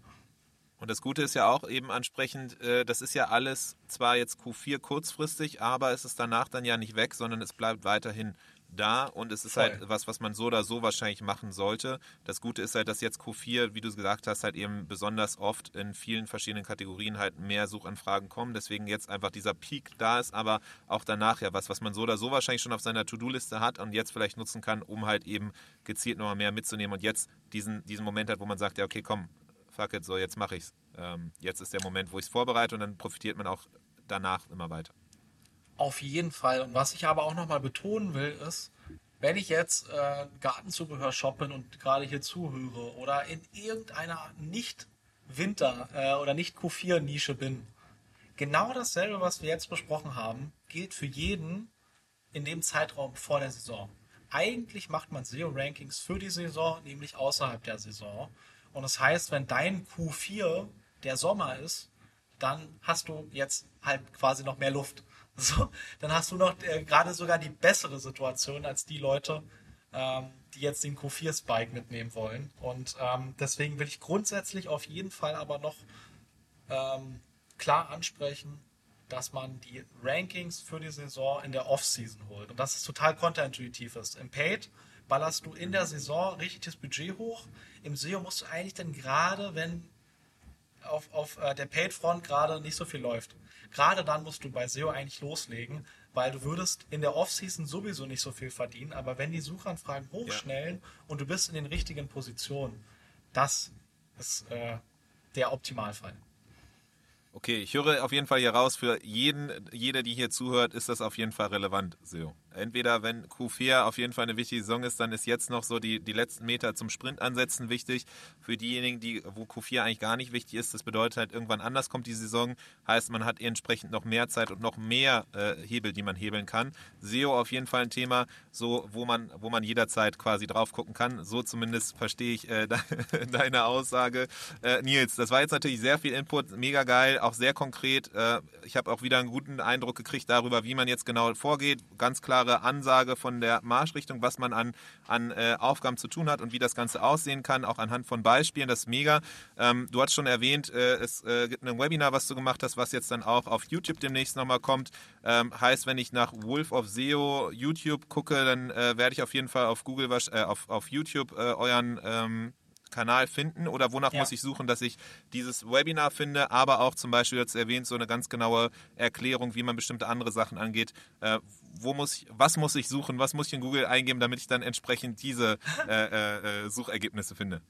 Und das Gute ist ja auch eben ansprechend, äh, das ist ja alles zwar jetzt Q4 kurzfristig, aber es ist danach dann ja nicht weg, sondern es bleibt weiterhin da und es ist halt Voll. halt was, was man so oder so wahrscheinlich machen sollte. Das Gute ist halt, dass jetzt Q4, wie du gesagt hast, halt eben besonders oft in vielen verschiedenen Kategorien halt mehr Suchanfragen kommen. Deswegen jetzt einfach dieser Peak da ist, aber auch danach ja was, was man so oder so wahrscheinlich schon auf seiner To-Do-Liste hat und jetzt vielleicht nutzen kann, um halt eben gezielt nochmal mehr mitzunehmen und jetzt diesen, diesen Moment hat, wo man sagt, ja, okay, komm, fuck it, so jetzt mache ich's. Ähm, jetzt ist der Moment, wo ich es vorbereite und dann profitiert man auch danach immer weiter. Auf jeden Fall. Und was ich aber auch nochmal betonen will, ist, wenn ich jetzt äh, Gartenzubehör shoppen und gerade hier zuhöre oder in irgendeiner Nicht-Winter- äh, oder Nicht-Q4-Nische bin, genau dasselbe, was wir jetzt besprochen haben, gilt für jeden in dem Zeitraum vor der Saison. Eigentlich macht man SEO-Rankings für die Saison, nämlich außerhalb der Saison. Und das heißt, wenn dein Q4 der Sommer ist, dann hast du jetzt halt quasi noch mehr Luft. So, dann hast du noch äh, gerade sogar die bessere Situation als die Leute, ähm, die jetzt den Q4-Spike mitnehmen wollen. Und ähm, deswegen will ich grundsätzlich auf jeden Fall aber noch ähm, klar ansprechen, dass man die Rankings für die Saison in der Off-Season holt. Und dass es total kontraintuitiv ist. Im Paid ballerst du in der Saison richtig das Budget hoch. Im SEO musst du eigentlich dann gerade, wenn auf, auf äh, der Paid-Front gerade nicht so viel läuft, gerade dann musst du bei SEO eigentlich loslegen, weil du würdest in der Off-Season sowieso nicht so viel verdienen, aber wenn die Suchanfragen hochschnellen ja. und du bist in den richtigen Positionen, das ist äh, der Optimalfall. Okay, ich höre auf jeden Fall hier raus, für jeden, jeder, die hier zuhört, ist das auf jeden Fall relevant, SEO entweder wenn Q4 auf jeden Fall eine wichtige Saison ist, dann ist jetzt noch so die, die letzten Meter zum Sprint ansetzen wichtig. Für diejenigen, die, wo Q4 eigentlich gar nicht wichtig ist, das bedeutet halt, irgendwann anders kommt die Saison. Heißt, man hat entsprechend noch mehr Zeit und noch mehr äh, Hebel, die man hebeln kann. SEO auf jeden Fall ein Thema, so wo man, wo man jederzeit quasi drauf gucken kann. So zumindest verstehe ich äh, deine Aussage. Äh, Nils, das war jetzt natürlich sehr viel Input, mega geil, auch sehr konkret. Äh, ich habe auch wieder einen guten Eindruck gekriegt darüber, wie man jetzt genau vorgeht. Ganz klar klare Ansage von der Marschrichtung, was man an, an äh, Aufgaben zu tun hat und wie das Ganze aussehen kann, auch anhand von Beispielen. Das ist mega. Ähm, du hast schon erwähnt, äh, es äh, gibt ein Webinar, was du gemacht hast, was jetzt dann auch auf YouTube demnächst nochmal kommt. Ähm, heißt, wenn ich nach Wolf of SEO YouTube gucke, dann äh, werde ich auf jeden Fall auf Google, äh, auf, auf YouTube äh, euren ähm, Kanal finden oder wonach ja. muss ich suchen, dass ich dieses Webinar finde, aber auch zum Beispiel jetzt erwähnt so eine ganz genaue Erklärung, wie man bestimmte andere Sachen angeht. Äh, wo muss ich, was muss ich suchen, was muss ich in Google eingeben, damit ich dann entsprechend diese äh, äh, äh Suchergebnisse finde?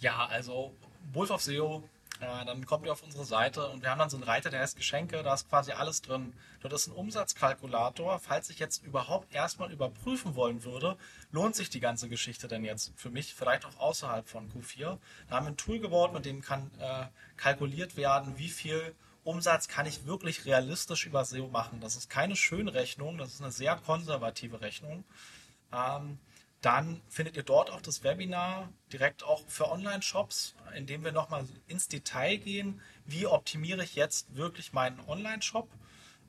Ja, also Wolf of SEO dann kommt ihr auf unsere Seite und wir haben dann so einen Reiter, der heißt Geschenke, da ist quasi alles drin. Dort ist ein Umsatzkalkulator. Falls ich jetzt überhaupt erstmal überprüfen wollen würde, lohnt sich die ganze Geschichte denn jetzt für mich, vielleicht auch außerhalb von Q4. Da haben wir ein Tool gebaut, mit dem kann äh, kalkuliert werden, wie viel Umsatz kann ich wirklich realistisch über SEO machen. Das ist keine Schönrechnung, das ist eine sehr konservative Rechnung. Ähm, dann findet ihr dort auch das Webinar direkt auch für Online-Shops, in dem wir nochmal ins Detail gehen, wie optimiere ich jetzt wirklich meinen Online-Shop.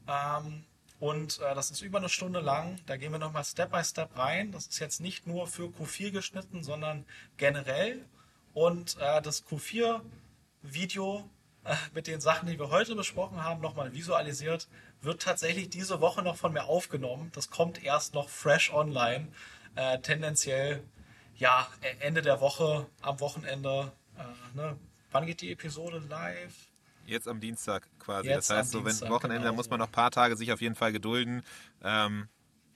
Ähm, und äh, das ist über eine Stunde lang. Da gehen wir nochmal Step by Step rein. Das ist jetzt nicht nur für Q4 geschnitten, sondern generell. Und äh, das Q4-Video äh, mit den Sachen, die wir heute besprochen haben, nochmal visualisiert, wird tatsächlich diese Woche noch von mir aufgenommen. Das kommt erst noch fresh online äh, tendenziell ja Ende der Woche, am Wochenende. Äh, ne? Wann geht die Episode live? Jetzt am Dienstag quasi. Jetzt das heißt, so wenn Dienstag, Wochenende, genau muss man noch ein paar Tage sich auf jeden Fall gedulden. Ähm,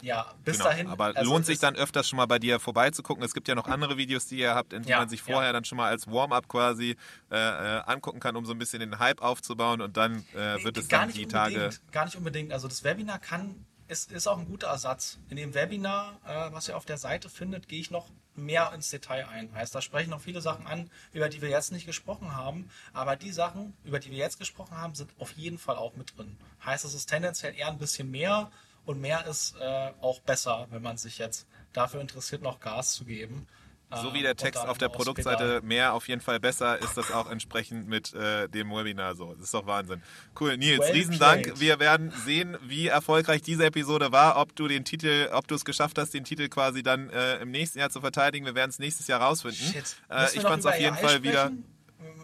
Ja, bis genau. dahin. Aber also lohnt sich dann öfters schon mal bei dir vorbeizugucken. Es gibt ja noch andere Videos, die ihr habt, in die Ja, man sich ja. vorher dann schon mal als Warm-up quasi äh, äh, angucken kann, um so ein bisschen den Hype aufzubauen und dann äh, wird es gar dann nicht die unbedingt, Tage. Gar nicht unbedingt. Also das Webinar kann, ist, ist auch ein guter Ersatz. In dem Webinar, äh, was ihr auf der Seite findet, gehe ich noch mehr ins Detail ein. Heißt, da sprechen noch viele Sachen an, über die wir jetzt nicht gesprochen haben. Aber die Sachen, über die wir jetzt gesprochen haben, sind auf jeden Fall auch mit drin. Heißt, es ist tendenziell eher ein bisschen mehr und mehr ist äh, auch besser, wenn man sich jetzt dafür interessiert, noch Gas zu geben. So Ähm, wie der Text auf der Produktseite mehr auf jeden Fall besser, ist das auch entsprechend mit äh, dem Webinar so. Das ist doch Wahnsinn. Cool, Nils, Well riesen Dank. Wir werden sehen, wie erfolgreich diese Episode war, ob du den Titel, ob du es geschafft hast, den Titel quasi dann äh, im nächsten Jahr zu verteidigen. Wir werden es nächstes Jahr rausfinden. Äh, ich fand es auf jeden Fall wieder.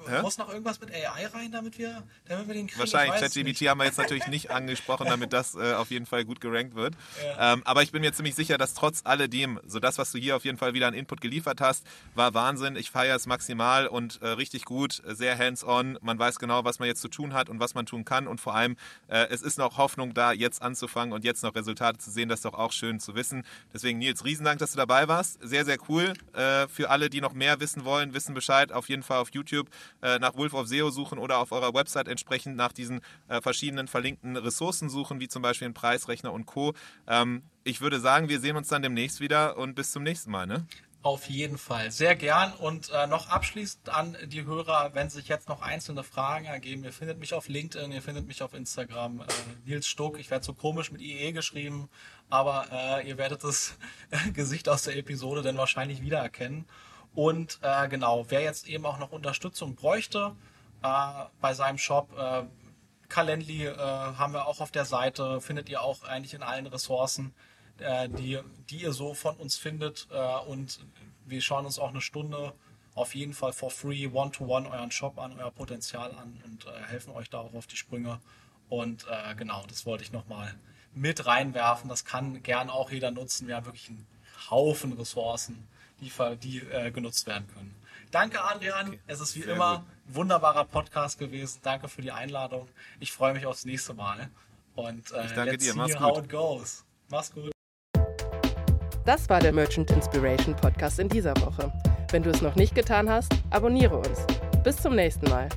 Hä? Muss noch irgendwas mit AI rein, damit wir, damit wir den kriegen? Wahrscheinlich, ChatGPT haben wir jetzt natürlich nicht angesprochen, damit das äh, auf jeden Fall gut gerankt wird. Ähm, aber ich bin mir ziemlich sicher, dass trotz alledem, so das, was du hier auf jeden Fall wieder an Input geliefert hast, war Wahnsinn. Ich feiere es maximal und äh, richtig gut, sehr hands-on. Man weiß genau, was man jetzt zu tun hat und was man tun kann. Und vor allem, äh, es ist noch Hoffnung da, jetzt anzufangen und jetzt noch Resultate zu sehen. Das ist doch auch schön zu wissen. Deswegen, Nils, Riesendank, dass du dabei warst. Sehr, sehr cool. Äh, für alle, die noch mehr wissen wollen, wissen Bescheid, auf jeden Fall auf YouTube äh, nach Wolf of SEO suchen oder auf eurer Website entsprechend nach diesen äh, verschiedenen verlinkten Ressourcen suchen, wie zum Beispiel einen Preisrechner und Co. Ähm, ich würde sagen, wir sehen uns dann demnächst wieder und bis zum nächsten Mal. Ne? Auf jeden Fall, sehr gern. Und äh, noch abschließend an die Hörer, wenn sich jetzt noch einzelne Fragen ergeben, ihr findet mich auf LinkedIn, ihr findet mich auf Instagram, äh, Nils Stuck, ich werde so komisch mit IE geschrieben, aber äh, ihr werdet das Gesicht aus der Episode dann wahrscheinlich wiedererkennen. Und äh, genau, wer jetzt eben auch noch Unterstützung bräuchte äh, bei seinem Shop, äh, Calendly äh, haben wir auch auf der Seite, findet ihr auch eigentlich in allen Ressourcen, äh, die, die ihr so von uns findet. Äh, und wir schauen uns auch eine Stunde auf jeden Fall for free, one-to-one euren Shop an, euer Potenzial an und äh, helfen euch da auch auf die Sprünge. Und äh, genau, das wollte ich nochmal mit reinwerfen. Das kann gern auch jeder nutzen. Wir haben wirklich einen Haufen Ressourcen, die, die äh, genutzt werden können. Danke, Adrian. Es ist wie Sehr immer gut. ein wunderbarer Podcast gewesen. Danke für die Einladung. Ich freue mich aufs nächste Mal. Und äh, Ich danke let's dir. see Mach's how gut. it goes. Mach's gut. Das war der Merchant Inspiration Podcast in dieser Woche. Wenn du es noch nicht getan hast, abonniere uns. Bis zum nächsten Mal.